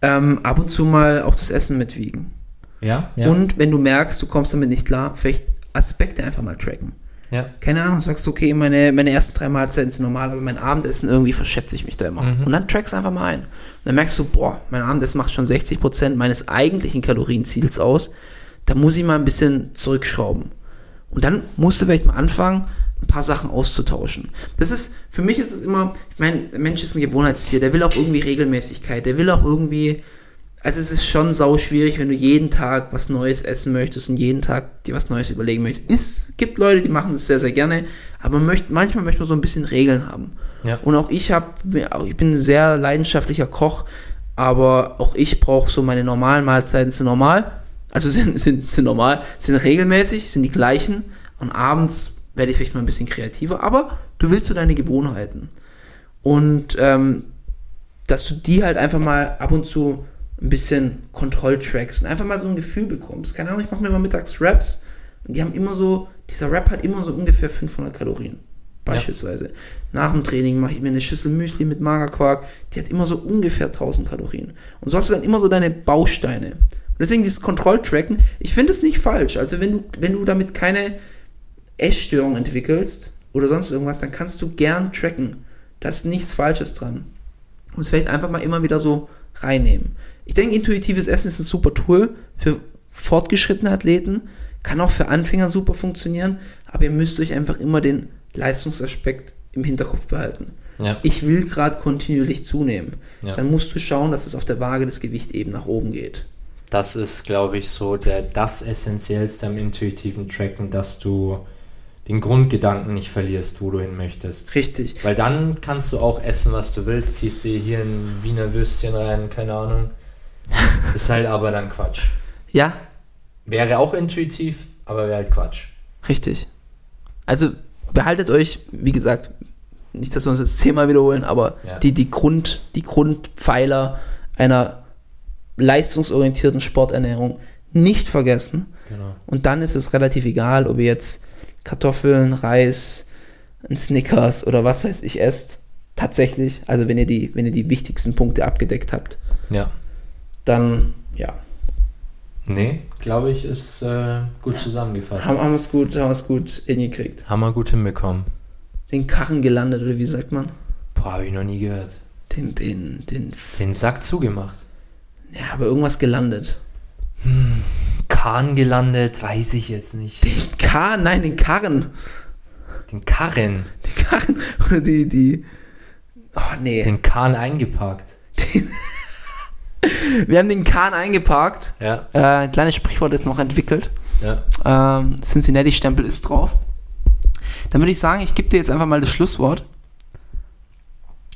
Ähm, ab und zu mal auch das Essen mitwiegen. Ja? ja. Und wenn du merkst, du kommst damit nicht klar, vielleicht Aspekte einfach mal tracken. ja. Keine Ahnung, sagst du, okay, meine, meine ersten drei Mahlzeiten sind normal, aber mein Abendessen irgendwie verschätze ich mich da immer. Und dann trackst einfach mal ein. Und dann merkst du, boah, mein Abendessen macht schon 60% meines eigentlichen Kalorienziels aus. Da muss ich mal ein bisschen zurückschrauben. Und dann musst du vielleicht mal anfangen, ein paar Sachen auszutauschen. Das ist, für mich ist es immer, ich meine, der Mensch ist ein Gewohnheitstier, der will auch irgendwie Regelmäßigkeit, der will auch irgendwie, also es ist schon sau schwierig, wenn du jeden Tag was Neues essen möchtest und jeden Tag dir was Neues überlegen möchtest. Es gibt Leute, die machen das sehr, sehr gerne, aber man möchte, manchmal möchte man so ein bisschen Regeln haben. Ja. Und auch ich habe, ich bin ein sehr leidenschaftlicher Koch, aber auch ich brauche so meine normalen Mahlzeiten sind normal, also sind, sind, sind normal, sind regelmäßig, sind die gleichen und abends werde ich vielleicht mal ein bisschen kreativer, aber du willst so deine Gewohnheiten. Und ähm, dass du die halt einfach mal ab und zu ein bisschen Kontrolltracks und einfach mal so ein Gefühl bekommst. Keine Ahnung, ich mache mir mal mittags Raps und die haben immer so, dieser Rap hat immer so ungefähr 500 Kalorien. Beispielsweise. Nach dem Training mache ich mir eine Schüssel Müsli mit Magerquark, die hat immer so ungefähr 1000 Kalorien. Und so hast du dann immer so deine Bausteine. Und deswegen dieses Kontrolltracken, ich finde es nicht falsch. Also wenn du, wenn du damit keine Essstörung entwickelst oder sonst irgendwas, dann kannst du gern tracken. Da ist nichts Falsches dran. Und es vielleicht einfach mal immer wieder so reinnehmen. Ich denke, intuitives Essen ist ein super Tool für fortgeschrittene Athleten, kann auch für Anfänger super funktionieren, aber ihr müsst euch einfach immer den Leistungsaspekt im Hinterkopf behalten. Ja. Ich will gerade kontinuierlich zunehmen. Ja. Dann musst du schauen, dass es auf der Waage das Gewicht eben nach oben geht. Das ist, glaube ich, so der, das Essentiellste am intuitiven Tracken, dass du den Grundgedanken nicht verlierst, wo du hin möchtest. Richtig. Weil dann kannst du auch essen, was du willst. Ziehst dir hier ein Wiener Würstchen rein, keine Ahnung. Ist halt aber dann Quatsch. Ja, Wäre auch intuitiv, aber wäre halt Quatsch. Richtig. Also behaltet euch, wie gesagt, nicht, dass wir uns das zehnmal wiederholen, aber Ja. die, die, Grund, die Grundpfeiler einer leistungsorientierten Sporternährung nicht vergessen. Genau. Und dann ist es relativ egal, ob ihr jetzt Kartoffeln, Reis, ein Snickers oder was weiß ich esst. Tatsächlich, also wenn ihr die, wenn ihr die wichtigsten Punkte abgedeckt habt, Ja. Dann ja. Nee, glaube ich, ist äh, gut zusammengefasst. Haben, haben wir es gut, haben wir's gut hingekriegt. Haben wir gut hinbekommen. Den Karren gelandet, oder wie sagt man? Boah, habe ich noch nie gehört. Den, den, den, Den Sack zugemacht. ja, aber irgendwas gelandet. Kahn gelandet, weiß ich jetzt nicht. Den Karren, nein, den Karren. Den Karren. Den Karren, oder die, die, oh nee. Den Kahn eingeparkt. Wir haben den Karren eingeparkt. Ja, Äh, ein kleines Sprichwort jetzt noch entwickelt. ja. Ähm, Cincinnati-Stempel ist drauf. Dann würde ich sagen, ich gebe dir jetzt einfach mal das Schlusswort.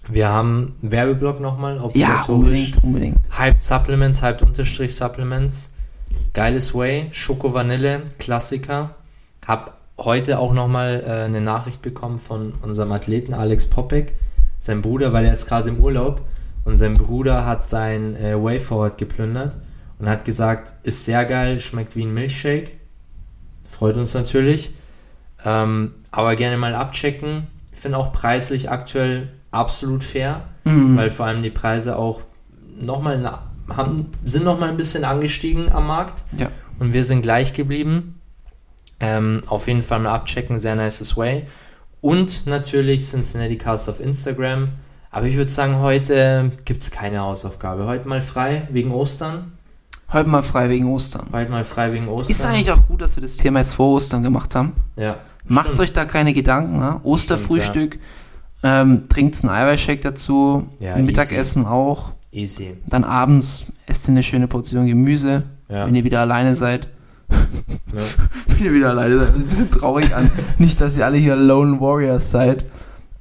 Wir haben einen Werbeblock nochmal. Ja, unbedingt, unbedingt. Hyped Supplements, Hyped Unterstrich Supplements. Geiles Way, Schoko Vanille, Klassiker. Hab heute auch nochmal äh, eine Nachricht bekommen von unserem Athleten Alex Popek, sein Bruder, weil er ist gerade im Urlaub und sein Bruder hat sein äh, Way Forward geplündert und hat gesagt, ist sehr geil, schmeckt wie ein Milchshake. Freut uns natürlich. Ähm, aber gerne mal abchecken. Ich finde auch preislich aktuell absolut fair, weil vor allem die Preise auch nochmal haben, sind nochmal ein bisschen angestiegen am Markt Ja. und wir sind gleich geblieben. Ähm, auf jeden Fall mal abchecken, sehr nices Way. Und natürlich Cincinnati Cast auf Instagram. Aber ich würde sagen, heute gibt es keine Hausaufgabe. Heute mal frei wegen Ostern. Heute mal frei wegen Ostern. Heute mal frei wegen Ostern. Ist eigentlich auch gut, dass wir das Thema jetzt vor Ostern gemacht haben. Ja. Macht Stimmt. euch da keine Gedanken. Ne? Osterfrühstück, ähm, trinkt einen Eiweißshake dazu, Ja, Mittagessen auch. Easy. Dann abends esst ihr eine schöne Portion Gemüse, Ja. wenn ihr wieder alleine seid. Ja. wenn ihr wieder alleine seid. Ein bisschen traurig an. Nicht, dass ihr alle hier Lone Warriors seid,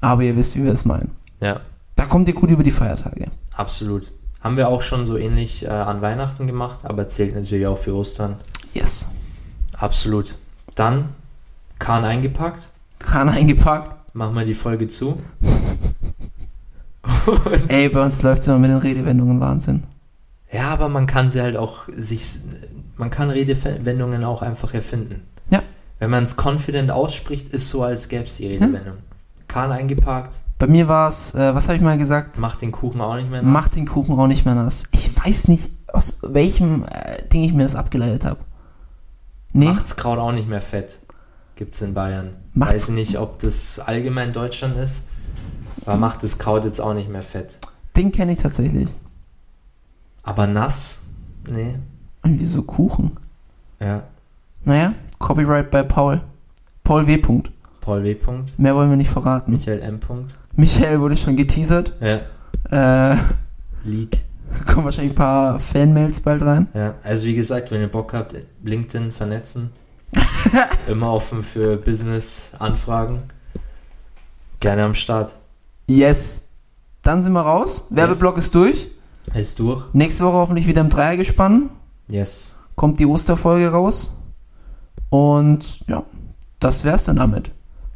aber ihr wisst, wie wir es meinen. ja, Da kommt ihr gut über die Feiertage. absolut. Haben wir auch schon so ähnlich äh, an Weihnachten gemacht, aber zählt natürlich auch für Ostern. Yes. Absolut. Dann Kahn eingepackt. Kahn eingepackt. Machen wir die Folge zu. Ey, bei uns läuft es immer mit den Redewendungen Wahnsinn. Ja, aber man kann sie halt auch sich, man kann Redewendungen auch einfach erfinden. Ja. Wenn man es confident ausspricht, ist so, als gäbe es die Redewendung. Kahn eingeparkt, Bei mir war es, äh, was habe ich mal gesagt? macht den Kuchen auch nicht mehr nass. Macht den Kuchen auch nicht mehr nass. Ich weiß nicht, aus welchem äh, Ding ich mir das abgeleitet habe. Nee, Macht's Kraut auch nicht mehr fett. Gibt's in Bayern. Macht's- Weiß nicht, ob das allgemein Deutschland ist, aber macht das Kraut jetzt auch nicht mehr fett. den kenne ich tatsächlich. Aber nass? Nee. Und wieso Kuchen? Ja. Naja, Copyright bei Paul. Paul W. Punkt. Paul W. Punkt. Mehr wollen wir nicht verraten. Michael M. Punkt. Michael wurde schon geteasert. Ja. Äh, Leak. kommen wahrscheinlich ein paar Fanmails bald rein. Ja, also wie gesagt, wenn ihr Bock habt, LinkedIn vernetzen. Immer offen für Business-Anfragen. Gerne am Start. Yes. Dann sind wir raus. Werbeblock ist durch. Ist durch? Nächste Woche hoffentlich wieder im Dreiergespann. Yes. Kommt die Osterfolge raus. Und ja, das wär's dann damit.